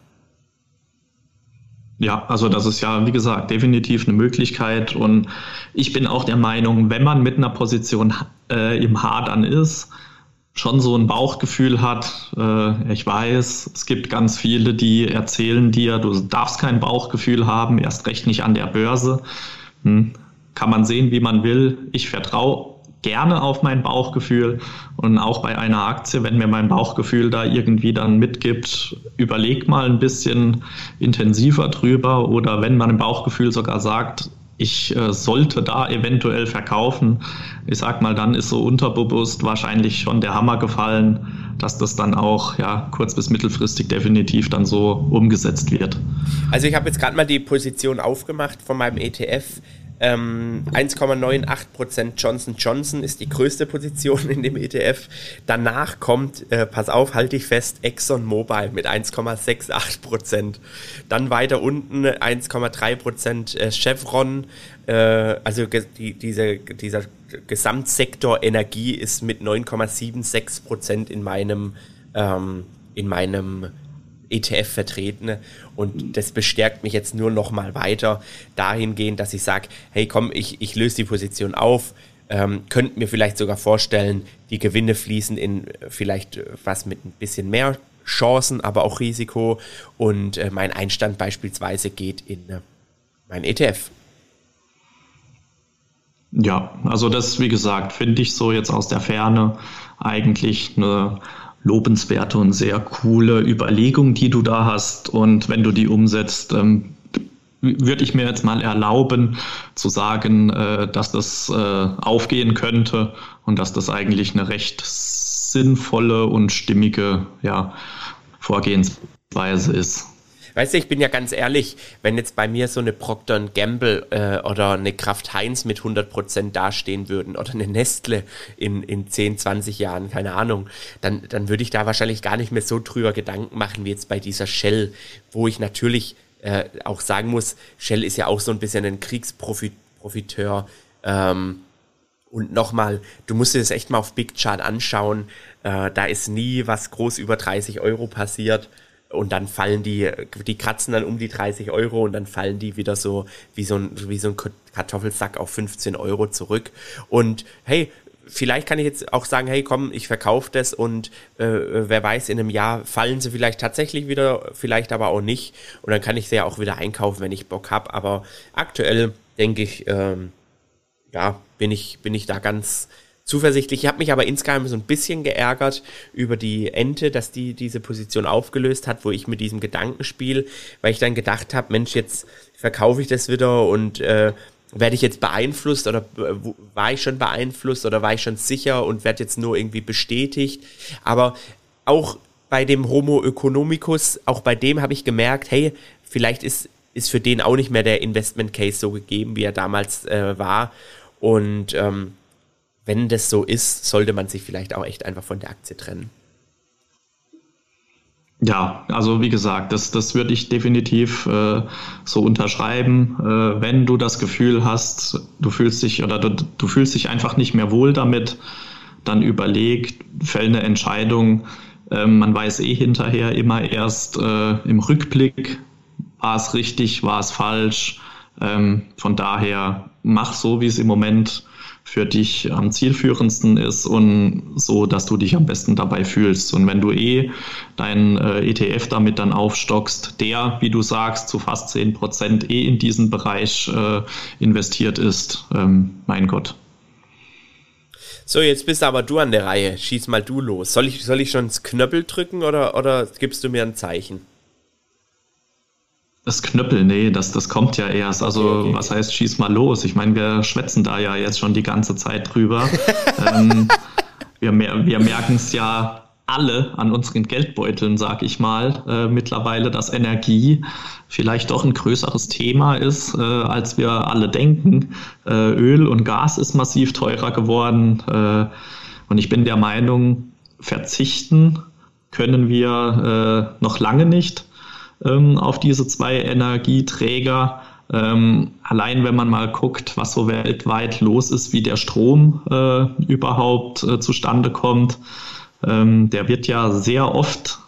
Ja, also das ist ja, wie gesagt, definitiv eine Möglichkeit. Und ich bin auch der Meinung, wenn man mit einer Position äh, im Hadern ist, schon so ein Bauchgefühl hat. Äh, ich weiß, es gibt ganz viele, die erzählen dir, du darfst kein Bauchgefühl haben, erst recht nicht an der Börse. Hm. Kann man sehen, wie man will. Ich vertraue gerne auf mein Bauchgefühl und auch bei einer Aktie, wenn mir mein Bauchgefühl da irgendwie dann mitgibt, überleg mal ein bisschen intensiver drüber oder wenn mein Bauchgefühl sogar sagt, ich äh, sollte da eventuell verkaufen. Ich sag mal, dann ist so unterbewusst wahrscheinlich schon der Hammer gefallen, dass das dann auch ja kurz- bis mittelfristig definitiv dann so umgesetzt wird. Also ich habe jetzt gerade mal die Position aufgemacht von meinem ETF. Ähm, 1,98% Johnson Johnson ist die größte Position in dem ETF. Danach kommt, äh, pass auf, halte ich fest, Exxon Mobil mit 1,68%. Dann weiter unten 1,3% äh, Chevron. Äh, also die, diese, dieser Gesamtsektor Energie ist mit 9,76% in meinem, ähm, in meinem ETF vertreten. Und das bestärkt mich jetzt nur noch mal weiter dahingehend, dass ich sage, hey komm, ich, ich löse die Position auf, ähm, könnt mir vielleicht sogar vorstellen, die Gewinne fließen in vielleicht was mit ein bisschen mehr Chancen, aber auch Risiko. Und äh, mein Einstand beispielsweise geht in äh, mein ETF. Ja, also das, wie gesagt, finde ich so jetzt aus der Ferne eigentlich eine lobenswerte und sehr coole Überlegung, die du da hast. Und wenn du die umsetzt, ähm, würde ich mir jetzt mal erlauben zu sagen, äh, dass das äh, aufgehen könnte und dass das eigentlich eine recht sinnvolle und stimmige ja, Vorgehensweise ist. Weißt du, ich bin ja ganz ehrlich, wenn jetzt bei mir so eine Procter Gamble äh, oder eine Kraft Heinz mit 100% dastehen würden oder eine Nestle in, in 10, 20 Jahren, keine Ahnung, dann, dann würde ich da wahrscheinlich gar nicht mehr so drüber Gedanken machen wie jetzt bei dieser Shell, wo ich natürlich äh, auch sagen muss, Shell ist ja auch so ein bisschen ein Kriegsprofiteur. Ähm, und nochmal, du musst dir das echt mal auf Big Chart anschauen. Äh, da ist nie was groß über 30 Euro passiert und dann fallen die, die kratzen dann um die 30 Euro und dann fallen die wieder so wie so ein, wie so ein Kartoffelsack auf 15 Euro zurück. Und hey, vielleicht kann ich jetzt auch sagen, hey komm, ich verkaufe das und äh, wer weiß, in einem Jahr fallen sie vielleicht tatsächlich wieder, vielleicht aber auch nicht. Und dann kann ich sie ja auch wieder einkaufen, wenn ich Bock habe. Aber aktuell denke ich, ähm, ja, bin ich, bin ich da ganz, zuversichtlich. Ich habe mich aber insgeheim so ein bisschen geärgert über die Ente, dass die diese Position aufgelöst hat, wo ich mit diesem Gedankenspiel, weil ich dann gedacht habe, Mensch, jetzt verkaufe ich das wieder und äh, werde ich jetzt beeinflusst oder äh, war ich schon beeinflusst oder war ich schon sicher und werde jetzt nur irgendwie bestätigt. Aber auch bei dem Homo economicus, auch bei dem habe ich gemerkt, hey, vielleicht ist, ist für den auch nicht mehr der Investment Case so gegeben, wie er damals äh, war. Und ähm, wenn das so ist, sollte man sich vielleicht auch echt einfach von der Aktie trennen. Ja, also wie gesagt, das, das würde ich definitiv äh, so unterschreiben. Äh, wenn du das Gefühl hast, du fühlst dich oder du, du fühlst dich einfach nicht mehr wohl damit, dann überleg, fäll eine Entscheidung. Äh, man weiß eh hinterher immer erst äh, im Rückblick, war es richtig, war es falsch. Ähm, von daher mach so, wie es im Moment für dich am zielführendsten ist und so, dass du dich am besten dabei fühlst. Und wenn du eh deinen äh, ETF damit dann aufstockst, der, wie du sagst, zu fast 10 Prozent eh in diesen Bereich äh, investiert ist, ähm, mein Gott. So, jetzt bist aber du an der Reihe. Schieß mal du los. Soll ich, soll ich schon ins Knöppel drücken oder, oder gibst du mir ein Zeichen? Das Knüppel, nee, das, das kommt ja erst. Also, okay, was heißt, schieß mal los? Ich meine, wir schwätzen da ja jetzt schon die ganze Zeit drüber. ähm, wir, wir merken es ja alle an unseren Geldbeuteln, sag ich mal, äh, mittlerweile, dass Energie vielleicht doch ein größeres Thema ist, äh, als wir alle denken. Äh, Öl und Gas ist massiv teurer geworden. Äh, und ich bin der Meinung, verzichten können wir äh, noch lange nicht ähm, auf diese zwei Energieträger. Ähm, allein wenn man mal guckt, was so weltweit los ist, wie der Strom äh, überhaupt äh, zustande kommt, ähm, der wird ja sehr oft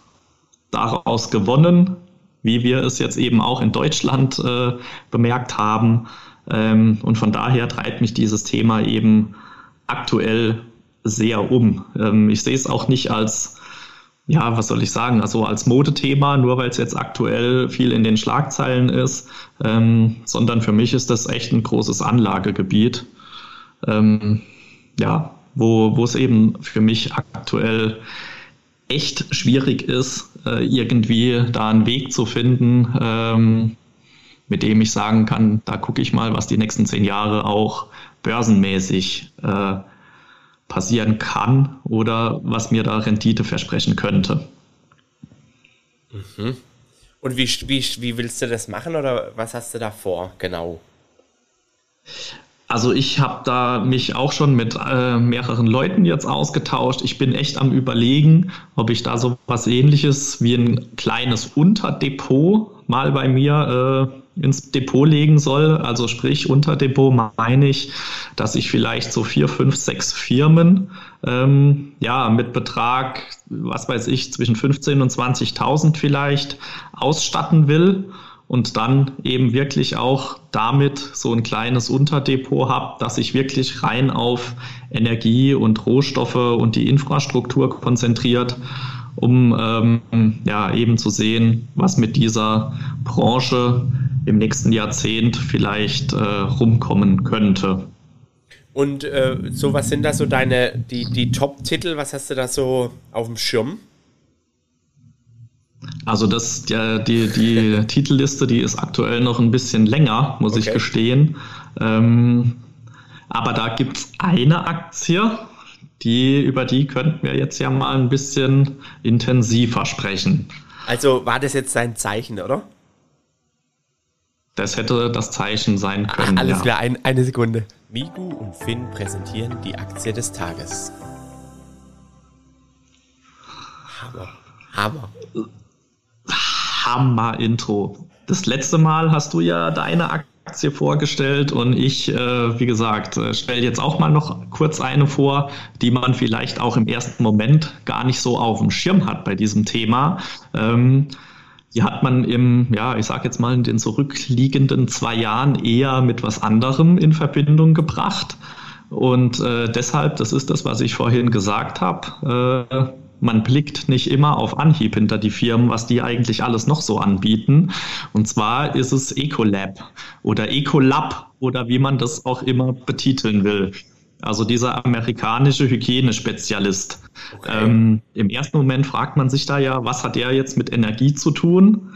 daraus gewonnen, wie wir es jetzt eben auch in Deutschland äh, bemerkt haben. Ähm, und von daher treibt mich dieses Thema eben aktuell sehr um. Ähm, ich sehe es auch nicht als ja, was soll ich sagen, also als Modethema, nur weil es jetzt aktuell viel in den Schlagzeilen ist, ähm, sondern für mich ist das echt ein großes Anlagegebiet, ähm, ja, wo, wo es eben für mich aktuell echt schwierig ist, äh, irgendwie da einen Weg zu finden, ähm, mit dem ich sagen kann, da gucke ich mal, was die nächsten zehn Jahre auch börsenmäßig äh, passieren kann oder was mir da Rendite versprechen könnte. Mhm. Und wie, wie, wie willst du das machen oder was hast du da vor, genau? Also ich habe da mich auch schon mit äh, mehreren Leuten jetzt ausgetauscht. Ich bin echt am überlegen, ob ich da so was ähnliches wie ein kleines Unterdepot mal bei mir äh, ins Depot legen soll. Also sprich, unter Depot meine ich, dass ich vielleicht so vier, fünf, sechs Firmen ähm, ja mit Betrag, was weiß ich, zwischen 15 und 20.000 vielleicht ausstatten will und dann eben wirklich auch damit so ein kleines Unterdepot habe, dass sich wirklich rein auf Energie und Rohstoffe und die Infrastruktur konzentriert um ähm, ja eben zu sehen, was mit dieser Branche im nächsten Jahrzehnt vielleicht äh, rumkommen könnte. Und äh, so, was sind da so deine, die, die Top-Titel, was hast du da so auf dem Schirm? Also das, der, die, die Titelliste, die ist aktuell noch ein bisschen länger, muss okay. ich gestehen. Ähm, aber da gibt es eine Aktie, die, über die könnten wir jetzt ja mal ein bisschen intensiver sprechen. Also war das jetzt sein Zeichen, oder? Das hätte das Zeichen sein können. Ach, alles ja. klar, ein, eine Sekunde. Migu und Finn präsentieren die Aktie des Tages. Hammer. Hammer. Hammer Intro. Das letzte Mal hast du ja deine Aktie Aktie vorgestellt und ich, äh, wie gesagt, äh, stelle jetzt auch mal noch kurz eine vor, die man vielleicht auch im ersten Moment gar nicht so auf dem Schirm hat bei diesem Thema. Ähm, die hat man im, ja, ich sage jetzt mal in den zurückliegenden zwei Jahren eher mit was anderem in Verbindung gebracht. Und äh, deshalb, das ist das, was ich vorhin gesagt habe, äh, man blickt nicht immer auf Anhieb hinter die Firmen, was die eigentlich alles noch so anbieten. Und zwar ist es Ecolab oder Ecolab oder wie man das auch immer betiteln will. Also dieser amerikanische Hygienespezialist. Okay. Ähm, Im ersten Moment fragt man sich da ja, was hat der jetzt mit Energie zu tun?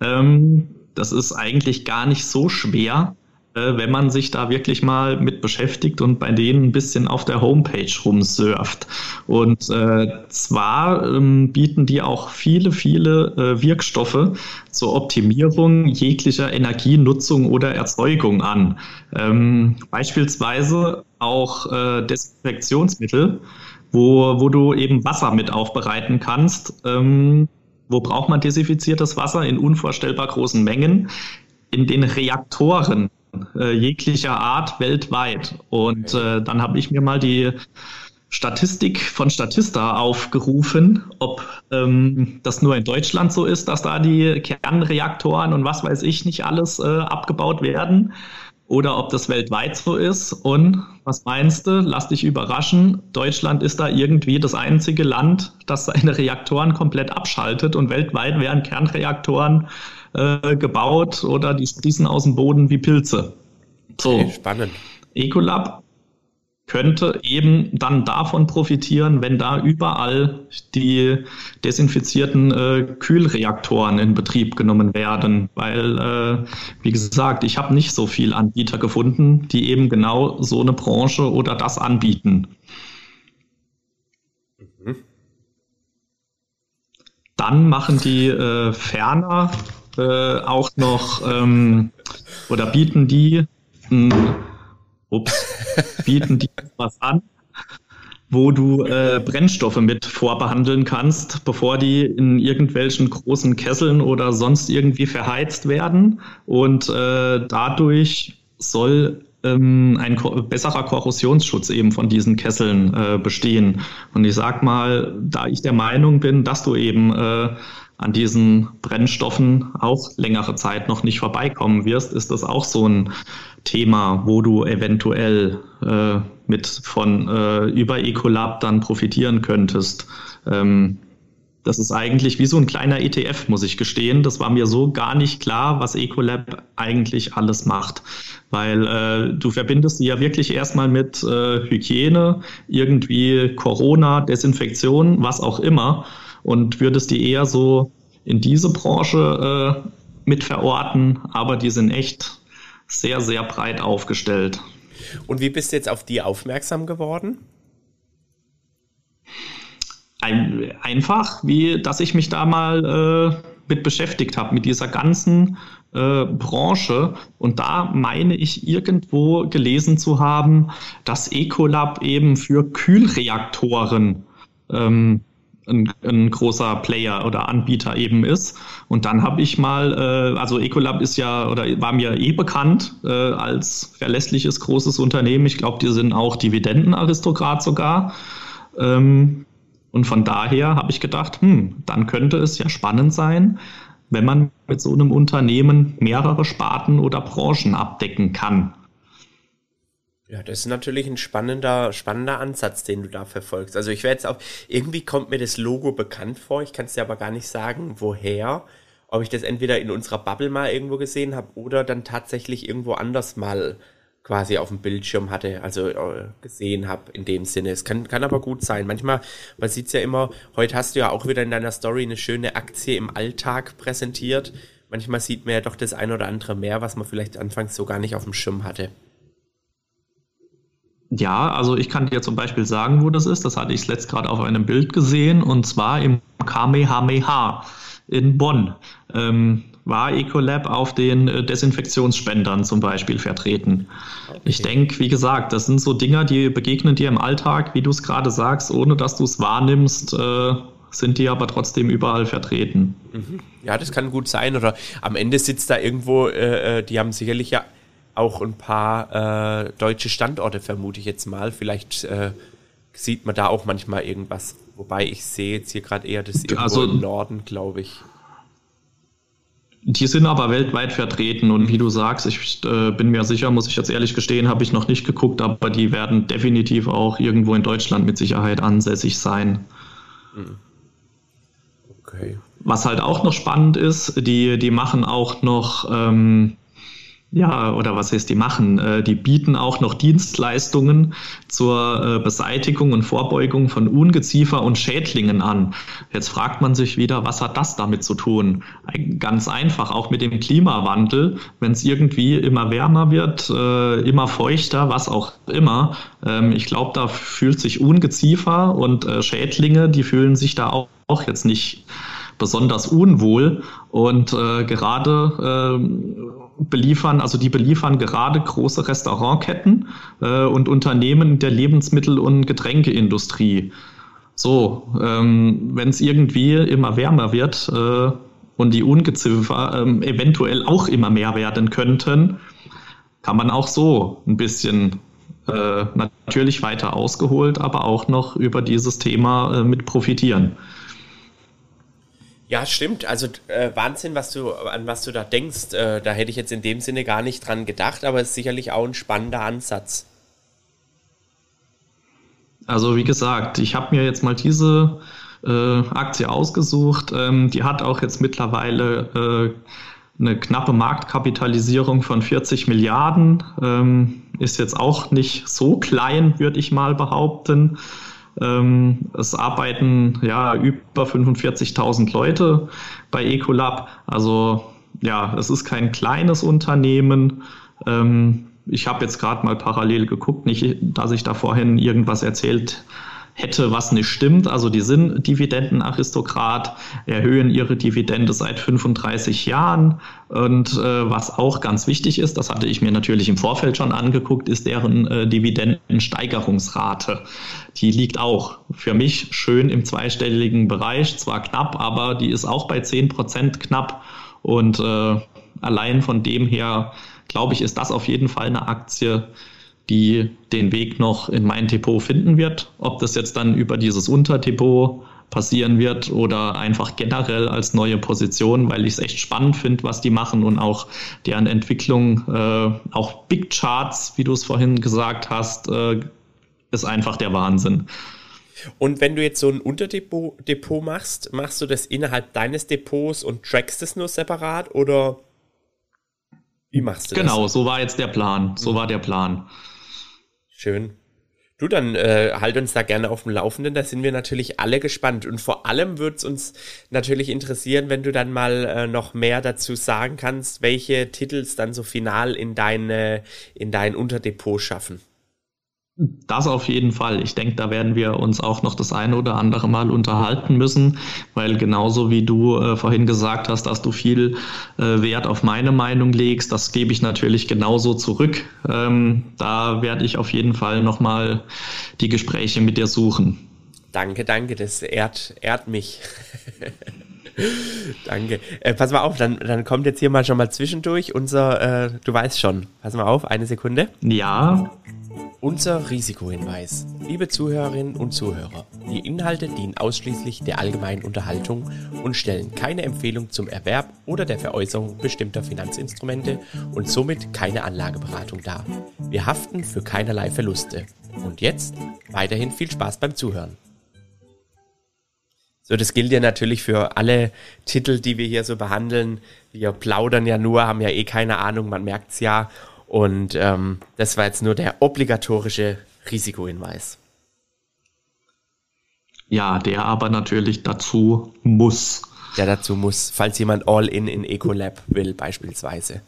Ähm, das ist eigentlich gar nicht so schwer. Äh, wenn man sich da wirklich mal mit beschäftigt und bei denen ein bisschen auf der Homepage rumsurft. Und äh, zwar ähm, bieten die auch viele, viele äh, Wirkstoffe zur Optimierung jeglicher Energienutzung oder Erzeugung an. Ähm, beispielsweise auch äh, Desinfektionsmittel, wo, wo du eben Wasser mit aufbereiten kannst. Ähm, wo braucht man desinfiziertes Wasser in unvorstellbar großen Mengen? In den Reaktoren äh, jeglicher Art weltweit. Und äh, dann habe ich mir mal die Statistik von Statista aufgerufen, ob ähm, das nur in Deutschland so ist, dass da die Kernreaktoren und was weiß ich nicht alles äh, abgebaut werden oder ob das weltweit so ist. Und was meinst du? Lass dich überraschen. Deutschland ist da irgendwie das einzige Land, das seine Reaktoren komplett abschaltet und weltweit werden Kernreaktoren äh, gebaut oder die sprießen aus dem Boden wie Pilze. So. Okay, spannend. Ecolab könnte eben dann davon profitieren, wenn da überall die desinfizierten äh, Kühlreaktoren in Betrieb genommen werden. Weil, äh, wie gesagt, ich habe nicht so viele Anbieter gefunden, die eben genau so eine Branche oder das anbieten. Mhm. Dann machen die äh, ferner äh, auch noch ähm, oder bieten die mh, ups, bieten die was an, wo du äh, Brennstoffe mit vorbehandeln kannst, bevor die in irgendwelchen großen Kesseln oder sonst irgendwie verheizt werden. Und äh, dadurch soll ähm, ein besserer Korrosionsschutz eben von diesen Kesseln äh, bestehen. Und ich sag mal, da ich der Meinung bin, dass du eben äh, an diesen Brennstoffen auch längere Zeit noch nicht vorbeikommen wirst, ist das auch so ein Thema, wo du eventuell äh, mit von äh, über Ecolab dann profitieren könntest. Ähm, das ist eigentlich wie so ein kleiner ETF, muss ich gestehen. Das war mir so gar nicht klar, was Ecolab eigentlich alles macht. Weil äh, du verbindest sie ja wirklich erstmal mit äh, Hygiene, irgendwie Corona, Desinfektion, was auch immer und würdest die eher so in diese Branche äh, mit verorten, aber die sind echt sehr, sehr breit aufgestellt. Und wie bist du jetzt auf die aufmerksam geworden? Ein, einfach, wie dass ich mich da mal äh, mit beschäftigt habe, mit dieser ganzen äh, Branche. Und da meine ich irgendwo gelesen zu haben, dass Ecolab eben für Kühlreaktoren ähm, ein, ein, großer Player oder Anbieter eben ist. Und dann habe ich mal, äh, also Ecolab ist ja oder war mir eh bekannt äh, als verlässliches großes Unternehmen. Ich glaube, die sind auch Dividendenaristokrat sogar. Ähm, und von daher habe ich gedacht, hm, dann könnte es ja spannend sein, wenn man mit so einem Unternehmen mehrere Sparten oder Branchen abdecken kann. Ja, das ist natürlich ein spannender, spannender Ansatz, den du da verfolgst. Also ich werde jetzt auch, irgendwie kommt mir das Logo bekannt vor, ich kann es dir aber gar nicht sagen, woher. Ob ich das entweder in unserer Bubble mal irgendwo gesehen habe oder dann tatsächlich irgendwo anders mal quasi auf dem Bildschirm hatte, also äh, gesehen habe in dem Sinne. Es kann, kann aber gut sein. Manchmal, man sieht's ja immer, heute hast du ja auch wieder in deiner Story eine schöne Aktie im Alltag präsentiert. Manchmal sieht man ja doch das ein oder andere mehr, was man vielleicht anfangs so gar nicht auf dem Schirm hatte. Ja, also ich kann dir zum Beispiel sagen, wo das ist. Das hatte ich letzt gerade auf einem Bild gesehen und zwar im Kamehameha in Bonn. Ähm, war Ecolab auf den äh, Desinfektionsspendern zum Beispiel vertreten. Okay. Ich denke, wie gesagt, das sind so Dinger, die begegnen dir im Alltag, wie du es gerade sagst, ohne dass du es wahrnimmst, äh, sind die aber trotzdem überall vertreten. Mhm. Ja, das kann gut sein. Oder am Ende sitzt da irgendwo, äh, äh die haben sicherlich ja auch ein paar äh, deutsche Standorte, vermute ich jetzt mal. Vielleicht äh, sieht man da auch manchmal irgendwas. Wobei ich sehe jetzt hier gerade eher das irgendwo also, im Norden, glaube ich. Die sind aber weltweit vertreten und wie du sagst, ich äh, bin mir sicher, muss ich jetzt ehrlich gestehen, habe ich noch nicht geguckt, aber die werden definitiv auch irgendwo in Deutschland mit Sicherheit ansässig sein. Hm. Okay. Was halt auch noch spannend ist, die, die machen auch noch ähm, ja, oder was heißt die machen? Äh, die bieten auch noch Dienstleistungen zur äh, Beseitigung und Vorbeugung von Ungeziefer und Schädlingen an. Jetzt fragt man sich wieder, was hat das damit zu tun? Ganz einfach, auch mit dem Klimawandel, wenn es irgendwie immer wärmer wird, äh, immer feuchter, was auch immer. Ähm, ich glaube, da fühlt sich Ungeziefer und Schädlinge, die fühlen sich da auch, auch jetzt nicht besonders unwohl und äh, gerade äh, beliefern, also die beliefern gerade große Restaurantketten äh, und Unternehmen der Lebensmittel- und Getränkeindustrie. So, ähm, wenn es irgendwie immer wärmer wird äh, und die Ungeziffer ähm, eventuell auch immer mehr werden könnten, kann man auch so ein bisschen äh, natürlich weiter ausgeholt, aber auch noch über dieses Thema äh, mit profitieren. Ja, stimmt. Also äh, Wahnsinn, was du an was du da denkst. Äh, da hätte ich jetzt in dem Sinne gar nicht dran gedacht, aber es ist sicherlich auch ein spannender Ansatz. Also wie gesagt, ich habe mir jetzt mal diese äh, Aktie ausgesucht. Ähm, die hat auch jetzt mittlerweile äh, eine knappe Marktkapitalisierung von 40 Milliarden. Ähm, ist jetzt auch nicht so klein, würde ich mal behaupten. Ähm, es arbeiten ja über 45.000 Leute bei Ecolab. Also ja, es ist kein kleines Unternehmen. Ähm, ich habe jetzt gerade mal parallel geguckt, nicht, dass ich da vorhin irgendwas erzählt hätte, was nicht stimmt. Also die sind Dividendenaristokrat, erhöhen ihre Dividende seit 35 Jahren. Und äh, was auch ganz wichtig ist, das hatte ich mir natürlich im Vorfeld schon angeguckt, ist deren äh, Dividendensteigerungsrate. Die liegt auch für mich schön im zweistelligen Bereich, zwar knapp, aber die ist auch bei 10 Prozent knapp. Und äh, allein von dem her, glaube ich, ist das auf jeden Fall eine Aktie, die den Weg noch in mein Depot finden wird. Ob das jetzt dann über dieses Unterdepot passieren wird oder einfach generell als neue Position, weil ich es echt spannend finde, was die machen und auch deren Entwicklung, äh, auch Big Charts, wie du es vorhin gesagt hast, äh, ist einfach der Wahnsinn. Und wenn du jetzt so ein Unterdepot Depot machst, machst du das innerhalb deines Depots und trackst es nur separat oder wie machst du genau, das? Genau, so war jetzt der Plan. So mhm. war der Plan. Schön. Du, dann äh, halt uns da gerne auf dem Laufenden, da sind wir natürlich alle gespannt. Und vor allem würde es uns natürlich interessieren, wenn du dann mal äh, noch mehr dazu sagen kannst, welche Titels dann so final in deine, in dein Unterdepot schaffen. Das auf jeden Fall. Ich denke, da werden wir uns auch noch das eine oder andere Mal unterhalten müssen, weil genauso wie du äh, vorhin gesagt hast, dass du viel äh, Wert auf meine Meinung legst, das gebe ich natürlich genauso zurück. Ähm, da werde ich auf jeden Fall nochmal die Gespräche mit dir suchen. Danke, danke, das ehrt, ehrt mich. Danke. Äh, pass mal auf, dann, dann kommt jetzt hier mal schon mal zwischendurch unser, äh, du weißt schon, pass mal auf, eine Sekunde. Ja. Unser Risikohinweis. Liebe Zuhörerinnen und Zuhörer, die Inhalte dienen ausschließlich der allgemeinen Unterhaltung und stellen keine Empfehlung zum Erwerb oder der Veräußerung bestimmter Finanzinstrumente und somit keine Anlageberatung dar. Wir haften für keinerlei Verluste. Und jetzt weiterhin viel Spaß beim Zuhören. So, das gilt ja natürlich für alle Titel, die wir hier so behandeln. Wir plaudern ja nur, haben ja eh keine Ahnung, man merkt's ja. Und ähm, das war jetzt nur der obligatorische Risikohinweis. Ja, der aber natürlich dazu muss. Der dazu muss, falls jemand All-In in Ecolab will, beispielsweise.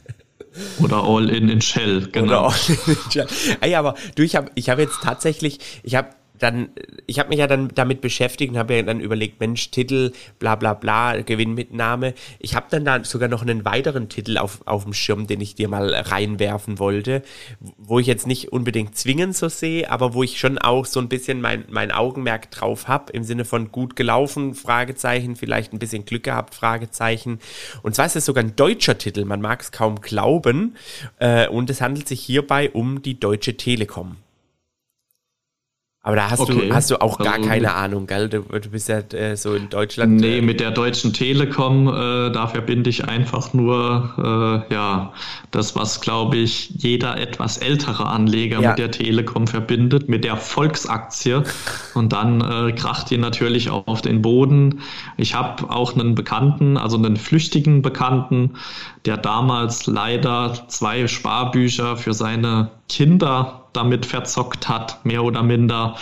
Oder All-In in Shell, genau. Oder All-In in Shell. Ey, aber du, ich habe ich hab jetzt tatsächlich, ich habe dann, ich habe mich ja dann damit beschäftigt und habe ja dann überlegt, Mensch, Titel, bla bla bla, Gewinnmitnahme. Ich habe dann da sogar noch einen weiteren Titel auf, auf dem Schirm, den ich dir mal reinwerfen wollte, wo ich jetzt nicht unbedingt zwingend so sehe, aber wo ich schon auch so ein bisschen mein, mein Augenmerk drauf habe, im Sinne von gut gelaufen, Fragezeichen, vielleicht ein bisschen Glück gehabt, Fragezeichen. Und zwar ist es sogar ein deutscher Titel, man mag es kaum glauben. Äh, und es handelt sich hierbei um die Deutsche Telekom. Aber da hast okay. du hast du auch gar also, keine Ahnung, gell? Du, du bist ja äh, so in Deutschland. Nee, äh, mit der Deutschen Telekom, äh, da verbinde ich einfach nur äh, ja das, was glaube ich jeder etwas ältere Anleger ja. mit der Telekom verbindet, mit der Volksaktie. Und dann äh, kracht die natürlich auch auf den Boden. Ich habe auch einen Bekannten, also einen flüchtigen Bekannten, der damals leider zwei Sparbücher für seine Kinder damit verzockt hat, mehr oder minder.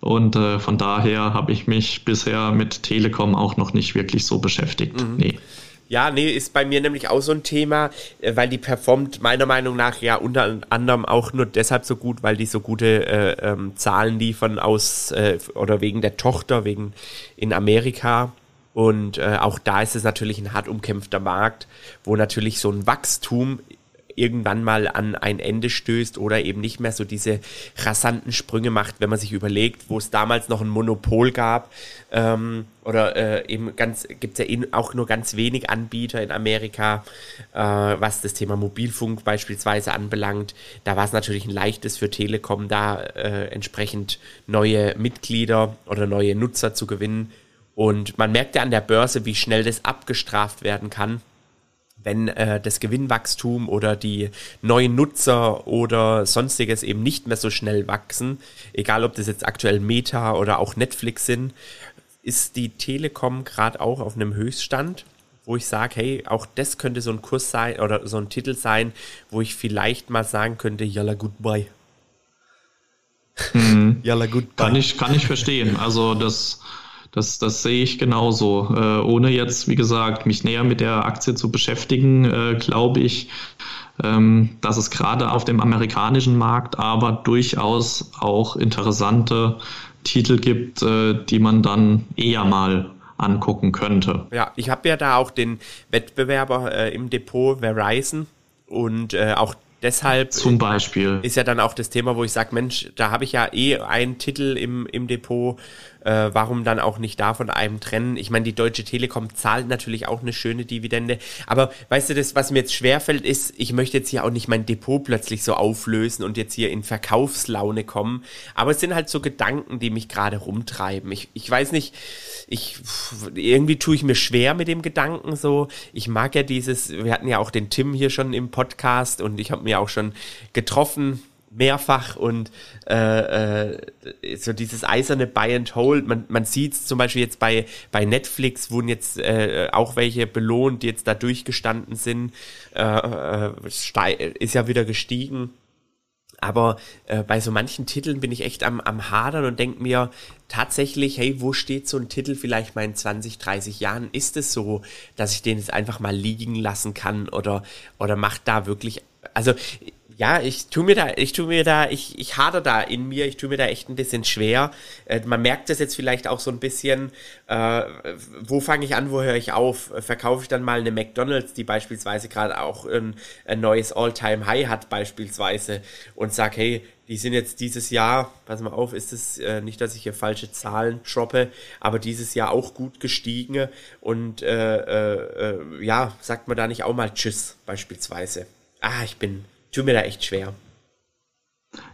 Und äh, von daher habe ich mich bisher mit Telekom auch noch nicht wirklich so beschäftigt. Mhm. Nee. Ja, nee, ist bei mir nämlich auch so ein Thema, äh, weil die performt meiner Meinung nach ja unter anderem auch nur deshalb so gut, weil die so gute äh, ähm, Zahlen liefern aus äh, oder wegen der Tochter, wegen in Amerika. Und äh, auch da ist es natürlich ein hart umkämpfter Markt, wo natürlich so ein Wachstum irgendwann mal an ein Ende stößt oder eben nicht mehr so diese rasanten Sprünge macht, wenn man sich überlegt, wo es damals noch ein Monopol gab ähm, oder äh, eben ganz gibt es ja eh auch nur ganz wenig Anbieter in Amerika, äh, was das Thema Mobilfunk beispielsweise anbelangt. Da war es natürlich ein leichtes für Telekom, da äh, entsprechend neue Mitglieder oder neue Nutzer zu gewinnen. Und man merkt ja an der Börse, wie schnell das abgestraft werden kann wenn äh, das Gewinnwachstum oder die neuen Nutzer oder sonstiges eben nicht mehr so schnell wachsen, egal ob das jetzt aktuell Meta oder auch Netflix sind, ist die Telekom gerade auch auf einem Höchststand. wo ich sage, hey, auch das könnte so ein Kurs sein oder so ein Titel sein, wo ich vielleicht mal sagen könnte, yalla goodbye. Mhm. yalla goodbye. Kann ich, kann ich verstehen. Also das, das, das sehe ich genauso. Äh, ohne jetzt, wie gesagt, mich näher mit der Aktie zu beschäftigen, äh, glaube ich, ähm, dass es gerade auf dem amerikanischen Markt aber durchaus auch interessante Titel gibt, äh, die man dann eher mal angucken könnte. Ja, ich habe ja da auch den Wettbewerber äh, im Depot Verizon und äh, auch deshalb zum Beispiel ist ja dann auch das Thema, wo ich sage, Mensch, da habe ich ja eh einen Titel im, im Depot, äh, warum dann auch nicht da von einem trennen? Ich meine, die Deutsche Telekom zahlt natürlich auch eine schöne Dividende. Aber weißt du, das, was mir jetzt schwerfällt, ist, ich möchte jetzt hier auch nicht mein Depot plötzlich so auflösen und jetzt hier in Verkaufslaune kommen. Aber es sind halt so Gedanken, die mich gerade rumtreiben. Ich, ich weiß nicht, ich irgendwie tue ich mir schwer mit dem Gedanken so. Ich mag ja dieses, wir hatten ja auch den Tim hier schon im Podcast und ich habe mir auch schon getroffen mehrfach und äh, äh, so dieses eiserne Buy and Hold, man, man sieht es zum Beispiel jetzt bei, bei Netflix, wurden jetzt äh, auch welche belohnt, die jetzt da durchgestanden sind, äh, äh, ist ja wieder gestiegen. Aber äh, bei so manchen Titeln bin ich echt am, am Hadern und denke mir tatsächlich, hey, wo steht so ein Titel vielleicht mal in 20, 30 Jahren? Ist es so, dass ich den jetzt einfach mal liegen lassen kann oder, oder macht da wirklich, also ja, ich tu mir da, ich tu mir da, ich, ich hader da in mir, ich tu mir da echt ein bisschen schwer. Äh, man merkt das jetzt vielleicht auch so ein bisschen, äh, wo fange ich an, wo höre ich auf? Verkaufe ich dann mal eine McDonalds, die beispielsweise gerade auch ein, ein neues All-Time-High hat beispielsweise und sag, hey, die sind jetzt dieses Jahr, pass mal auf, ist es äh, nicht, dass ich hier falsche Zahlen droppe, aber dieses Jahr auch gut gestiegen und äh, äh, äh ja, sagt man da nicht auch mal Tschüss beispielsweise. Ah, ich bin tue mir da echt schwer.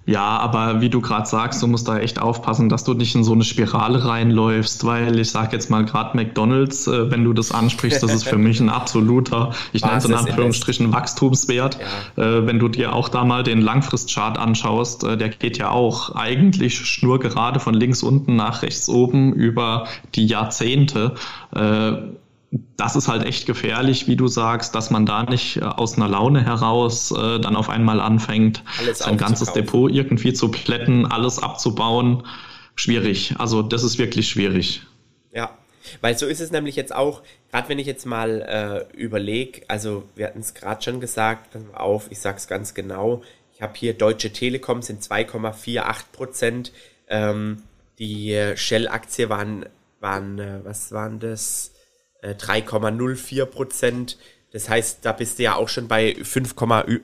Ja, aber wie du gerade sagst, du musst da echt aufpassen, dass du nicht in so eine Spirale reinläufst, weil ich sage jetzt mal gerade McDonald's, äh, wenn du das ansprichst, das ist für mich ein absoluter, ich nenne es in Anführungsstrichen Wachstumswert. Ja. Äh, wenn du dir auch da mal den Langfristchart anschaust, äh, der geht ja auch eigentlich schnurgerade von links unten nach rechts oben über die Jahrzehnte. Das ist halt echt gefährlich, wie du sagst, dass man da nicht äh, aus einer Laune heraus äh, dann auf einmal anfängt, alles sein ganzes Depot irgendwie zu plätten, alles abzubauen. Schwierig. Also das ist wirklich schwierig. Ja, weil so ist es nämlich jetzt auch, gerade wenn ich jetzt mal äh, überlege, also wir hatten es gerade schon gesagt, pass mal auf, ich sag's ganz genau, ich habe hier Deutsche Telekom sind 2,48 Prozent, ähm, die äh, Shell-Aktie waren, waren, äh, was waren das? 3,04 äh, Prozent. Das heißt, da bist du ja auch schon bei 5,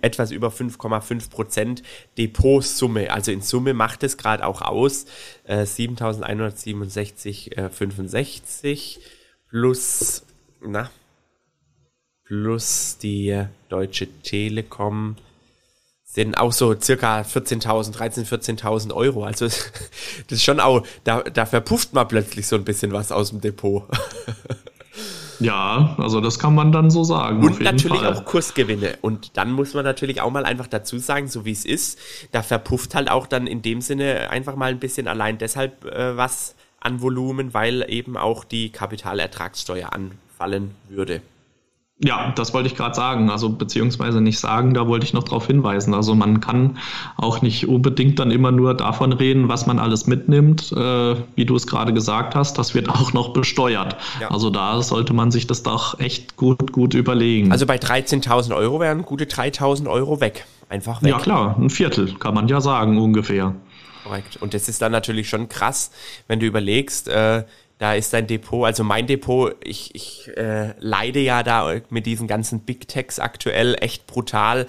etwas über 5,5 Prozent Depotsumme. Also in Summe macht es gerade auch aus äh, 7.167,65 äh, plus, na, plus die Deutsche Telekom sind auch so circa 14.000, 13.000, 14.000 Euro. Also das ist schon auch, da, da verpufft man plötzlich so ein bisschen was aus dem Depot. Ja, also das kann man dann so sagen. Und natürlich Fall. auch Kursgewinne. Und dann muss man natürlich auch mal einfach dazu sagen, so wie es ist, da verpufft halt auch dann in dem Sinne einfach mal ein bisschen allein deshalb äh, was an Volumen, weil eben auch die Kapitalertragssteuer anfallen würde. Ja, das wollte ich gerade sagen, also beziehungsweise nicht sagen, da wollte ich noch darauf hinweisen. Also man kann auch nicht unbedingt dann immer nur davon reden, was man alles mitnimmt, äh, wie du es gerade gesagt hast, das wird auch noch besteuert. Ja. Also da sollte man sich das doch echt gut, gut überlegen. Also bei 13.000 Euro wären gute 3.000 Euro weg, einfach weg. Ja klar, ein Viertel kann man ja sagen ungefähr. Korrekt. Und das ist dann natürlich schon krass, wenn du überlegst, äh, da ist dein Depot, also mein Depot, ich, ich äh, leide ja da mit diesen ganzen Big Techs aktuell echt brutal.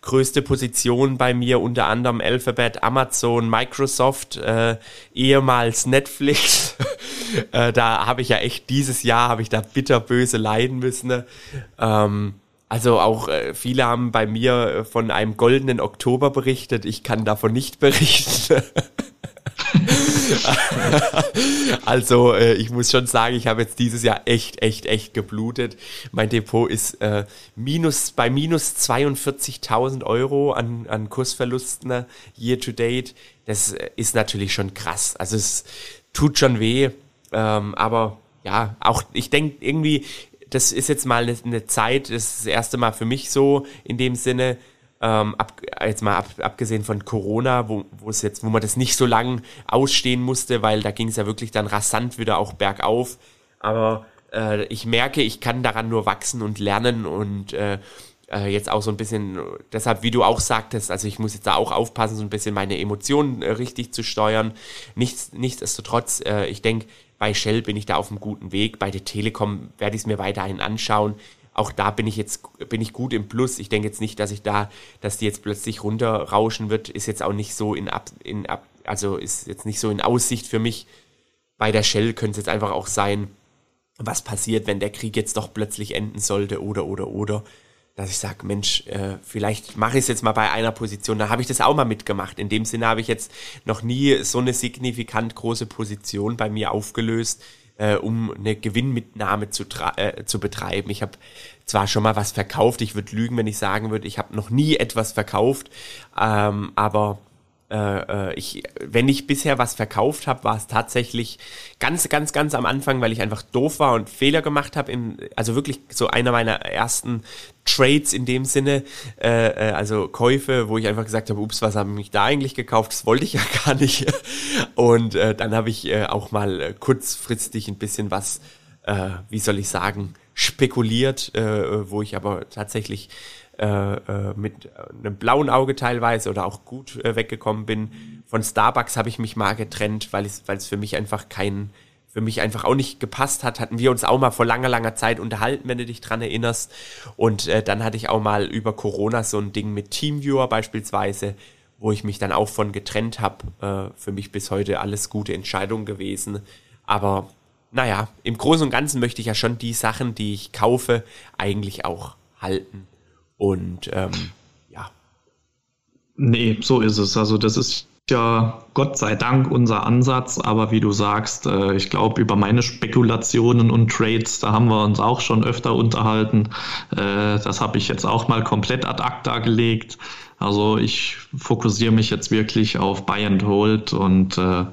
Größte Position bei mir unter anderem Alphabet, Amazon, Microsoft, äh, ehemals Netflix. äh, da habe ich ja echt dieses Jahr habe ich da bitterböse leiden müssen. Ne? Ähm, also auch äh, viele haben bei mir äh, von einem goldenen Oktober berichtet. Ich kann davon nicht berichten. also äh, ich muss schon sagen, ich habe jetzt dieses Jahr echt, echt, echt geblutet. Mein Depot ist äh, minus bei minus 42.000 Euro an, an Kursverlusten ne, year to date. Das äh, ist natürlich schon krass. Also es tut schon weh, ähm, aber ja, auch ich denke irgendwie das ist jetzt mal eine, eine Zeit, das ist das erste Mal für mich so in dem Sinne, ähm, ab, jetzt mal ab, abgesehen von Corona, wo, es jetzt, wo man das nicht so lang ausstehen musste, weil da ging es ja wirklich dann rasant wieder auch bergauf. Aber äh, ich merke, ich kann daran nur wachsen und lernen und äh, äh, jetzt auch so ein bisschen, deshalb, wie du auch sagtest, also ich muss jetzt da auch aufpassen, so ein bisschen meine Emotionen äh, richtig zu steuern. Nichts, nichtsdestotrotz, äh, ich denke, bei Shell bin ich da auf einem guten Weg. Bei der Telekom werde ich es mir weiterhin anschauen. Auch da bin ich jetzt bin ich gut im Plus. Ich denke jetzt nicht, dass ich da, dass die jetzt plötzlich runterrauschen wird, ist jetzt auch nicht so in ab, in ab, also ist jetzt nicht so in Aussicht für mich. Bei der Shell könnte es jetzt einfach auch sein, was passiert, wenn der Krieg jetzt doch plötzlich enden sollte oder oder oder dass ich sage, Mensch, äh, vielleicht mache ich es jetzt mal bei einer Position. Da habe ich das auch mal mitgemacht. In dem Sinne habe ich jetzt noch nie so eine signifikant große Position bei mir aufgelöst, äh, um eine Gewinnmitnahme zu, äh, zu betreiben. Ich habe zwar schon mal was verkauft, ich würde lügen, wenn ich sagen würde, ich habe noch nie etwas verkauft, ähm, aber äh, äh, ich, wenn ich bisher was verkauft habe, war es tatsächlich ganz, ganz, ganz am Anfang, weil ich einfach doof war und Fehler gemacht habe. Also wirklich so einer meiner ersten Trades in dem Sinne, äh, äh, also Käufe, wo ich einfach gesagt habe, ups, was habe ich da eigentlich gekauft? Das wollte ich ja gar nicht. Und äh, dann habe ich äh, auch mal äh, kurzfristig ein bisschen was, äh, wie soll ich sagen, spekuliert, äh, wo ich aber tatsächlich äh, äh, mit einem blauen Auge teilweise oder auch gut äh, weggekommen bin. Von Starbucks habe ich mich mal getrennt, weil es für mich einfach kein für mich einfach auch nicht gepasst hat, hatten wir uns auch mal vor langer, langer Zeit unterhalten, wenn du dich dran erinnerst. Und äh, dann hatte ich auch mal über Corona so ein Ding mit Teamviewer beispielsweise, wo ich mich dann auch von getrennt habe. Äh, für mich bis heute alles gute Entscheidungen gewesen. Aber naja, im Großen und Ganzen möchte ich ja schon die Sachen, die ich kaufe, eigentlich auch halten. Und ähm, ja. Nee, so ist es. Also das ist ja Gott sei Dank unser Ansatz, aber wie du sagst, äh, ich glaube, über meine Spekulationen und Trades, da haben wir uns auch schon öfter unterhalten. Äh, das habe ich jetzt auch mal komplett ad acta gelegt. Also ich fokussiere mich jetzt wirklich auf Buy and Hold und äh,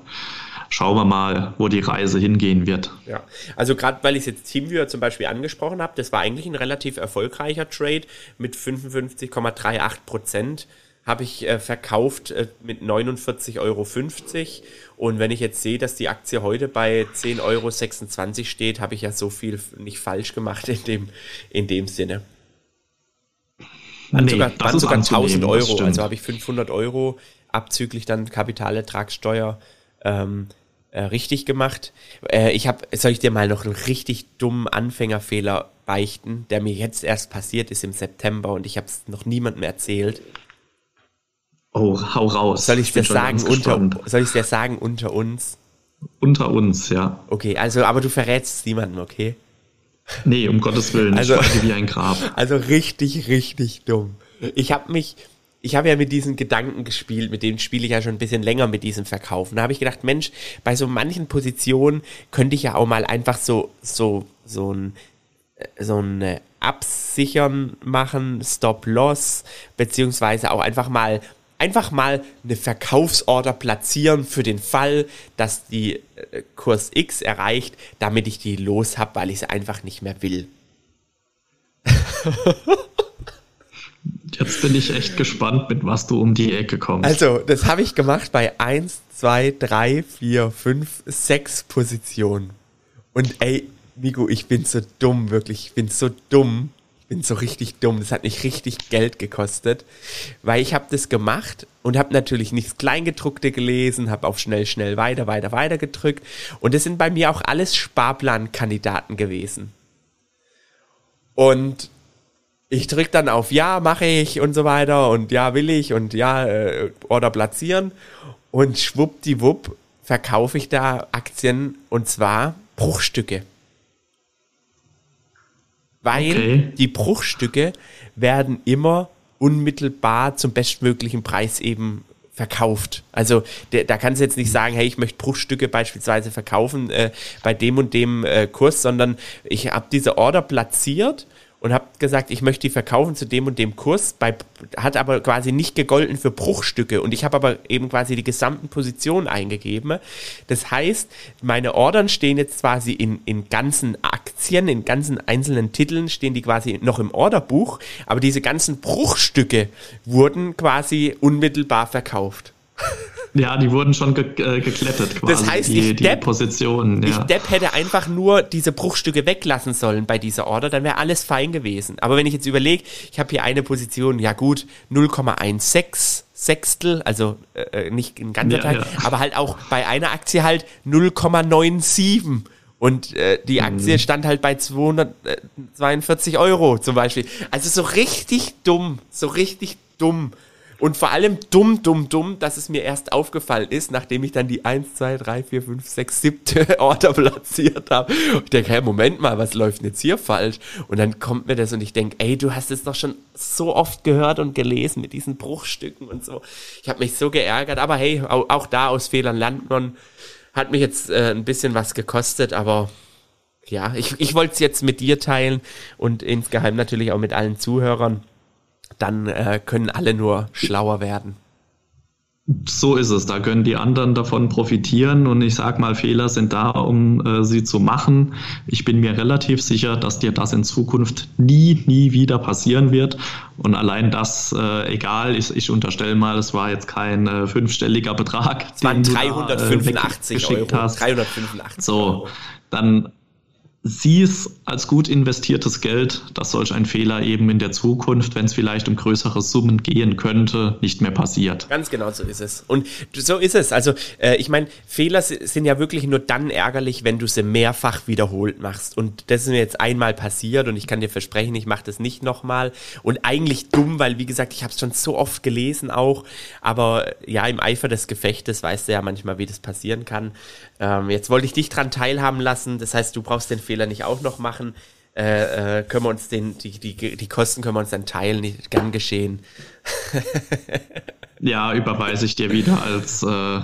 schauen wir mal, wo die Reise hingehen wird. Ja, also gerade weil ich jetzt Teamviewer zum Beispiel angesprochen habe, das war eigentlich ein relativ erfolgreicher Trade mit 55,38 Prozent habe ich äh, verkauft äh, mit 49,50 Euro. Und wenn ich jetzt sehe, dass die Aktie heute bei 10,26 Euro steht, habe ich ja so viel nicht falsch gemacht in dem, in dem Sinne. Waren nee, sogar, waren sogar 1000 Euro, also habe ich 500 Euro abzüglich dann Kapitalertragssteuer ähm, äh, richtig gemacht. Äh, ich habe, soll ich dir mal noch einen richtig dummen Anfängerfehler beichten, der mir jetzt erst passiert ist im September und ich habe es noch niemandem erzählt. Oh, hau raus. Soll ich dir sagen unter, soll ich dir sagen unter uns? Unter uns, ja. Okay, also, aber du verrätst es niemandem, okay? Nee, um Gottes Willen, also, ich wie ein Grab. Also richtig, richtig dumm. Ich habe mich, ich habe ja mit diesen Gedanken gespielt, mit denen spiele ich ja schon ein bisschen länger mit diesem Verkaufen. Da habe ich gedacht, Mensch, bei so manchen Positionen könnte ich ja auch mal einfach so, so, so ein, äh, so ein äh, Absichern machen, Stop-Loss, beziehungsweise auch einfach mal, einfach mal eine Verkaufsorder platzieren für den Fall, dass die äh, Kurs X erreicht, damit ich die los habe, weil ich es einfach nicht mehr will. Jetzt bin ich echt gespannt, mit was du um die Ecke kommst. Also, das habe ich gemacht bei 1, 2, 3, 4, 5, 6 Positionen. Und ey, Migo, ich bin so dumm, wirklich. Ich bin so dumm. Ich bin so richtig dumm. Das hat mich richtig Geld gekostet. Weil ich habe das gemacht und habe natürlich nichts Kleingedruckte gelesen, habe auf schnell, schnell weiter, weiter, weiter gedrückt. Und das sind bei mir auch alles Sparplankandidaten gewesen. Und ich drücke dann auf Ja, mache ich und so weiter und Ja, will ich und Ja, äh, Order platzieren und schwuppdiwupp verkaufe ich da Aktien und zwar Bruchstücke. Weil okay. die Bruchstücke werden immer unmittelbar zum bestmöglichen Preis eben verkauft. Also der, da kannst du jetzt nicht sagen, hey, ich möchte Bruchstücke beispielsweise verkaufen äh, bei dem und dem äh, Kurs, sondern ich habe diese Order platziert und habe gesagt, ich möchte die verkaufen zu dem und dem Kurs, bei, hat aber quasi nicht gegolten für Bruchstücke und ich habe aber eben quasi die gesamten Positionen eingegeben. Das heißt, meine Ordern stehen jetzt quasi in, in ganzen Aktien, in ganzen einzelnen Titeln stehen die quasi noch im Orderbuch, aber diese ganzen Bruchstücke wurden quasi unmittelbar verkauft. Ja, die wurden schon ge äh, geklettet quasi. Das heißt, die, ich Depp, die Positionen. Ja. Ich Depp hätte einfach nur diese Bruchstücke weglassen sollen bei dieser Order, dann wäre alles fein gewesen. Aber wenn ich jetzt überlege, ich habe hier eine Position, ja gut, 0,16 Sechstel, also äh, äh, nicht ein ganzer ja, Teil, ja. aber halt auch bei einer Aktie halt 0,97. Und äh, die Aktie mhm. stand halt bei 242 Euro zum Beispiel. Also so richtig dumm, so richtig dumm. Und vor allem dumm, dumm, dumm, dass es mir erst aufgefallen ist, nachdem ich dann die 1, 2, 3, 4, 5, 6, 7. Order platziert habe. Ich denke, hey, Moment mal, was läuft denn jetzt hier falsch? Und dann kommt mir das und ich denke, ey, du hast es doch schon so oft gehört und gelesen mit diesen Bruchstücken und so. Ich habe mich so geärgert, aber hey, auch, auch, da aus Fehlern lernt man. Hat mich jetzt äh, ein bisschen was gekostet, aber ja, ich, ich wollte es jetzt mit dir teilen und insgeheim natürlich auch mit allen Zuhörern dann äh, können alle nur schlauer werden. So ist es. Da können die anderen davon profitieren. Und ich sage mal, Fehler sind da, um äh, sie zu machen. Ich bin mir relativ sicher, dass dir das in Zukunft nie, nie wieder passieren wird. Und allein das, äh, egal, ich, ich unterstelle mal, es war jetzt kein äh, fünfstelliger Betrag. Es waren 385 da, äh, Euro. Hast. 385 so, dann sieh es als gut investiertes Geld, dass solch ein Fehler eben in der Zukunft, wenn es vielleicht um größere Summen gehen könnte, nicht mehr passiert. Ganz genau so ist es. Und so ist es. Also äh, ich meine, Fehler sind ja wirklich nur dann ärgerlich, wenn du sie mehrfach wiederholt machst. Und das ist mir jetzt einmal passiert und ich kann dir versprechen, ich mache das nicht nochmal. Und eigentlich dumm, weil wie gesagt, ich habe es schon so oft gelesen auch. Aber ja, im Eifer des Gefechtes weißt du ja manchmal, wie das passieren kann. Ähm, jetzt wollte ich dich dran teilhaben lassen. Das heißt, du brauchst den Fehler nicht auch noch machen. Äh, äh, können wir uns den, die, die, die Kosten können wir uns dann teilen, nicht gern geschehen. ja, überweise ich dir wieder als äh,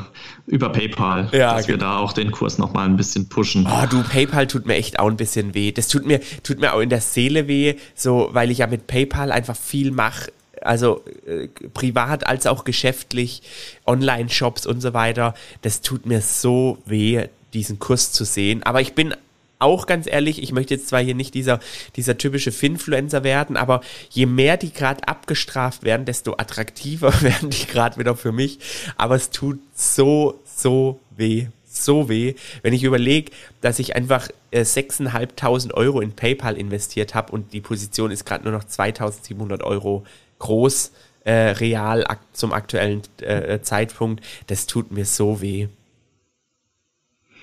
über PayPal, ja, dass wir genau. da auch den Kurs nochmal ein bisschen pushen. Oh, du, PayPal tut mir echt auch ein bisschen weh. Das tut mir, tut mir auch in der Seele weh, so, weil ich ja mit PayPal einfach viel mache also äh, privat als auch geschäftlich, Online-Shops und so weiter. Das tut mir so weh, diesen Kurs zu sehen. Aber ich bin auch ganz ehrlich, ich möchte jetzt zwar hier nicht dieser, dieser typische Finfluencer werden, aber je mehr die gerade abgestraft werden, desto attraktiver werden die gerade wieder für mich. Aber es tut so, so weh. So weh, wenn ich überlege, dass ich einfach äh, 6.500 Euro in PayPal investiert habe und die Position ist gerade nur noch 2.700 Euro groß, äh, real ak zum aktuellen äh, Zeitpunkt. Das tut mir so weh.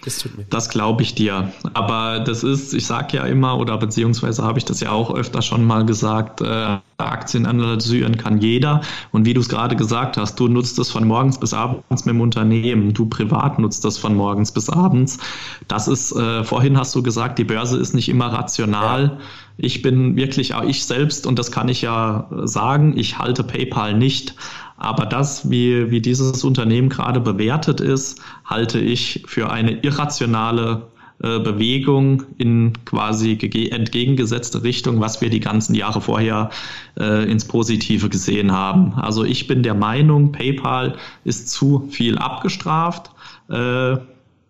Das. Das glaube ich dir. Aber das ist, ich sage ja immer, oder beziehungsweise habe ich das ja auch öfter schon mal gesagt, äh, Aktien analysieren kann jeder. Und wie du es gerade gesagt hast, du nutzt es von morgens bis abends mit dem Unternehmen. Du privat nutzt das von morgens bis abends. Das ist, äh, vorhin hast du gesagt, die Börse ist nicht immer rational. Ja. Ich bin wirklich auch ich selbst, und das kann ich ja sagen, ich halte PayPal nicht aber das, wie, wie dieses Unternehmen gerade bewertet ist, halte ich für eine irrationale äh, Bewegung in quasi entgegengesetzte Richtung, was wir die ganzen Jahre vorher äh, ins Positive gesehen haben. Also ich bin der Meinung, PayPal ist zu viel abgestraft. Äh,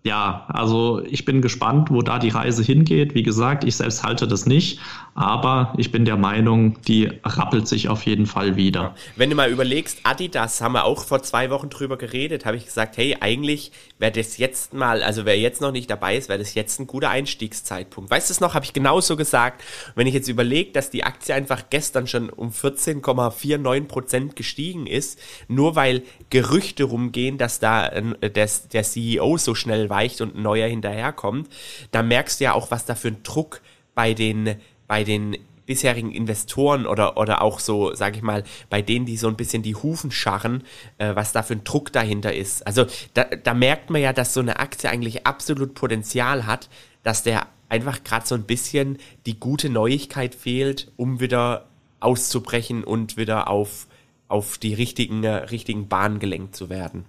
ja, also ich bin gespannt, wo da die Reise hingeht. Wie gesagt, ich selbst halte das nicht, aber ich bin der Meinung, die rappelt sich auf jeden Fall wieder. Wenn du mal überlegst, Adidas haben wir auch vor zwei Wochen drüber geredet, habe ich gesagt, hey, eigentlich wäre das jetzt mal, also wer jetzt noch nicht dabei ist, wäre das jetzt ein guter Einstiegszeitpunkt. Weißt du es noch, habe ich genauso gesagt. Wenn ich jetzt überlege, dass die Aktie einfach gestern schon um 14,49 Prozent gestiegen ist, nur weil Gerüchte rumgehen, dass da äh, der, CEO so schnell weicht und ein neuer hinterherkommt, da merkst du ja auch, was da für ein Druck bei den, bei den bisherigen Investoren oder, oder auch so, sage ich mal, bei denen, die so ein bisschen die Hufen scharren, äh, was da für ein Druck dahinter ist. Also da, da merkt man ja, dass so eine Aktie eigentlich absolut Potenzial hat, dass der einfach gerade so ein bisschen die gute Neuigkeit fehlt, um wieder auszubrechen und wieder auf, auf die richtigen, äh, richtigen Bahnen gelenkt zu werden.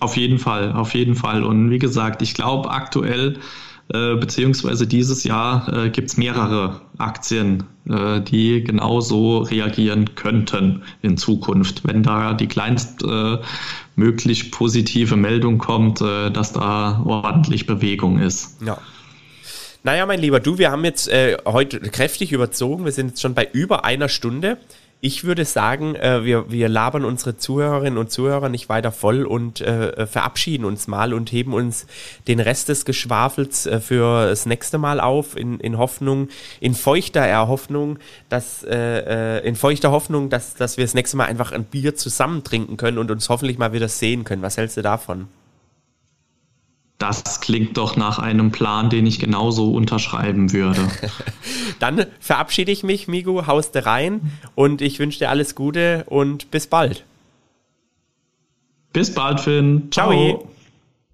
Auf jeden Fall, auf jeden Fall. Und wie gesagt, ich glaube aktuell äh, beziehungsweise dieses Jahr äh, gibt es mehrere Aktien, äh, die genauso reagieren könnten in Zukunft, wenn da die kleinstmöglich äh, positive Meldung kommt, äh, dass da ordentlich Bewegung ist. Ja. Naja, mein Lieber, du, wir haben jetzt heute kräftig überzogen. Wir sind jetzt schon bei über einer Stunde. Ich würde sagen, äh, wir, wir labern unsere Zuhörerinnen und Zuhörer nicht weiter voll und äh, verabschieden uns mal und heben uns den Rest des Geschwafels äh, für das nächste Mal auf, in, in Hoffnung, in feuchter Erhoffnung, dass, äh, äh, in feuchter Hoffnung, dass, dass wir das nächste Mal einfach ein Bier zusammen trinken können und uns hoffentlich mal wieder sehen können. Was hältst du davon? Das klingt doch nach einem Plan, den ich genauso unterschreiben würde. Dann verabschiede ich mich, Migu, hauste rein und ich wünsche dir alles Gute und bis bald. Bis bald, Finn. Ciao. Ciao.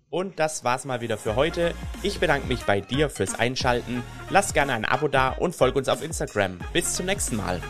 Und das war's mal wieder für heute. Ich bedanke mich bei dir fürs Einschalten. Lass gerne ein Abo da und folg uns auf Instagram. Bis zum nächsten Mal.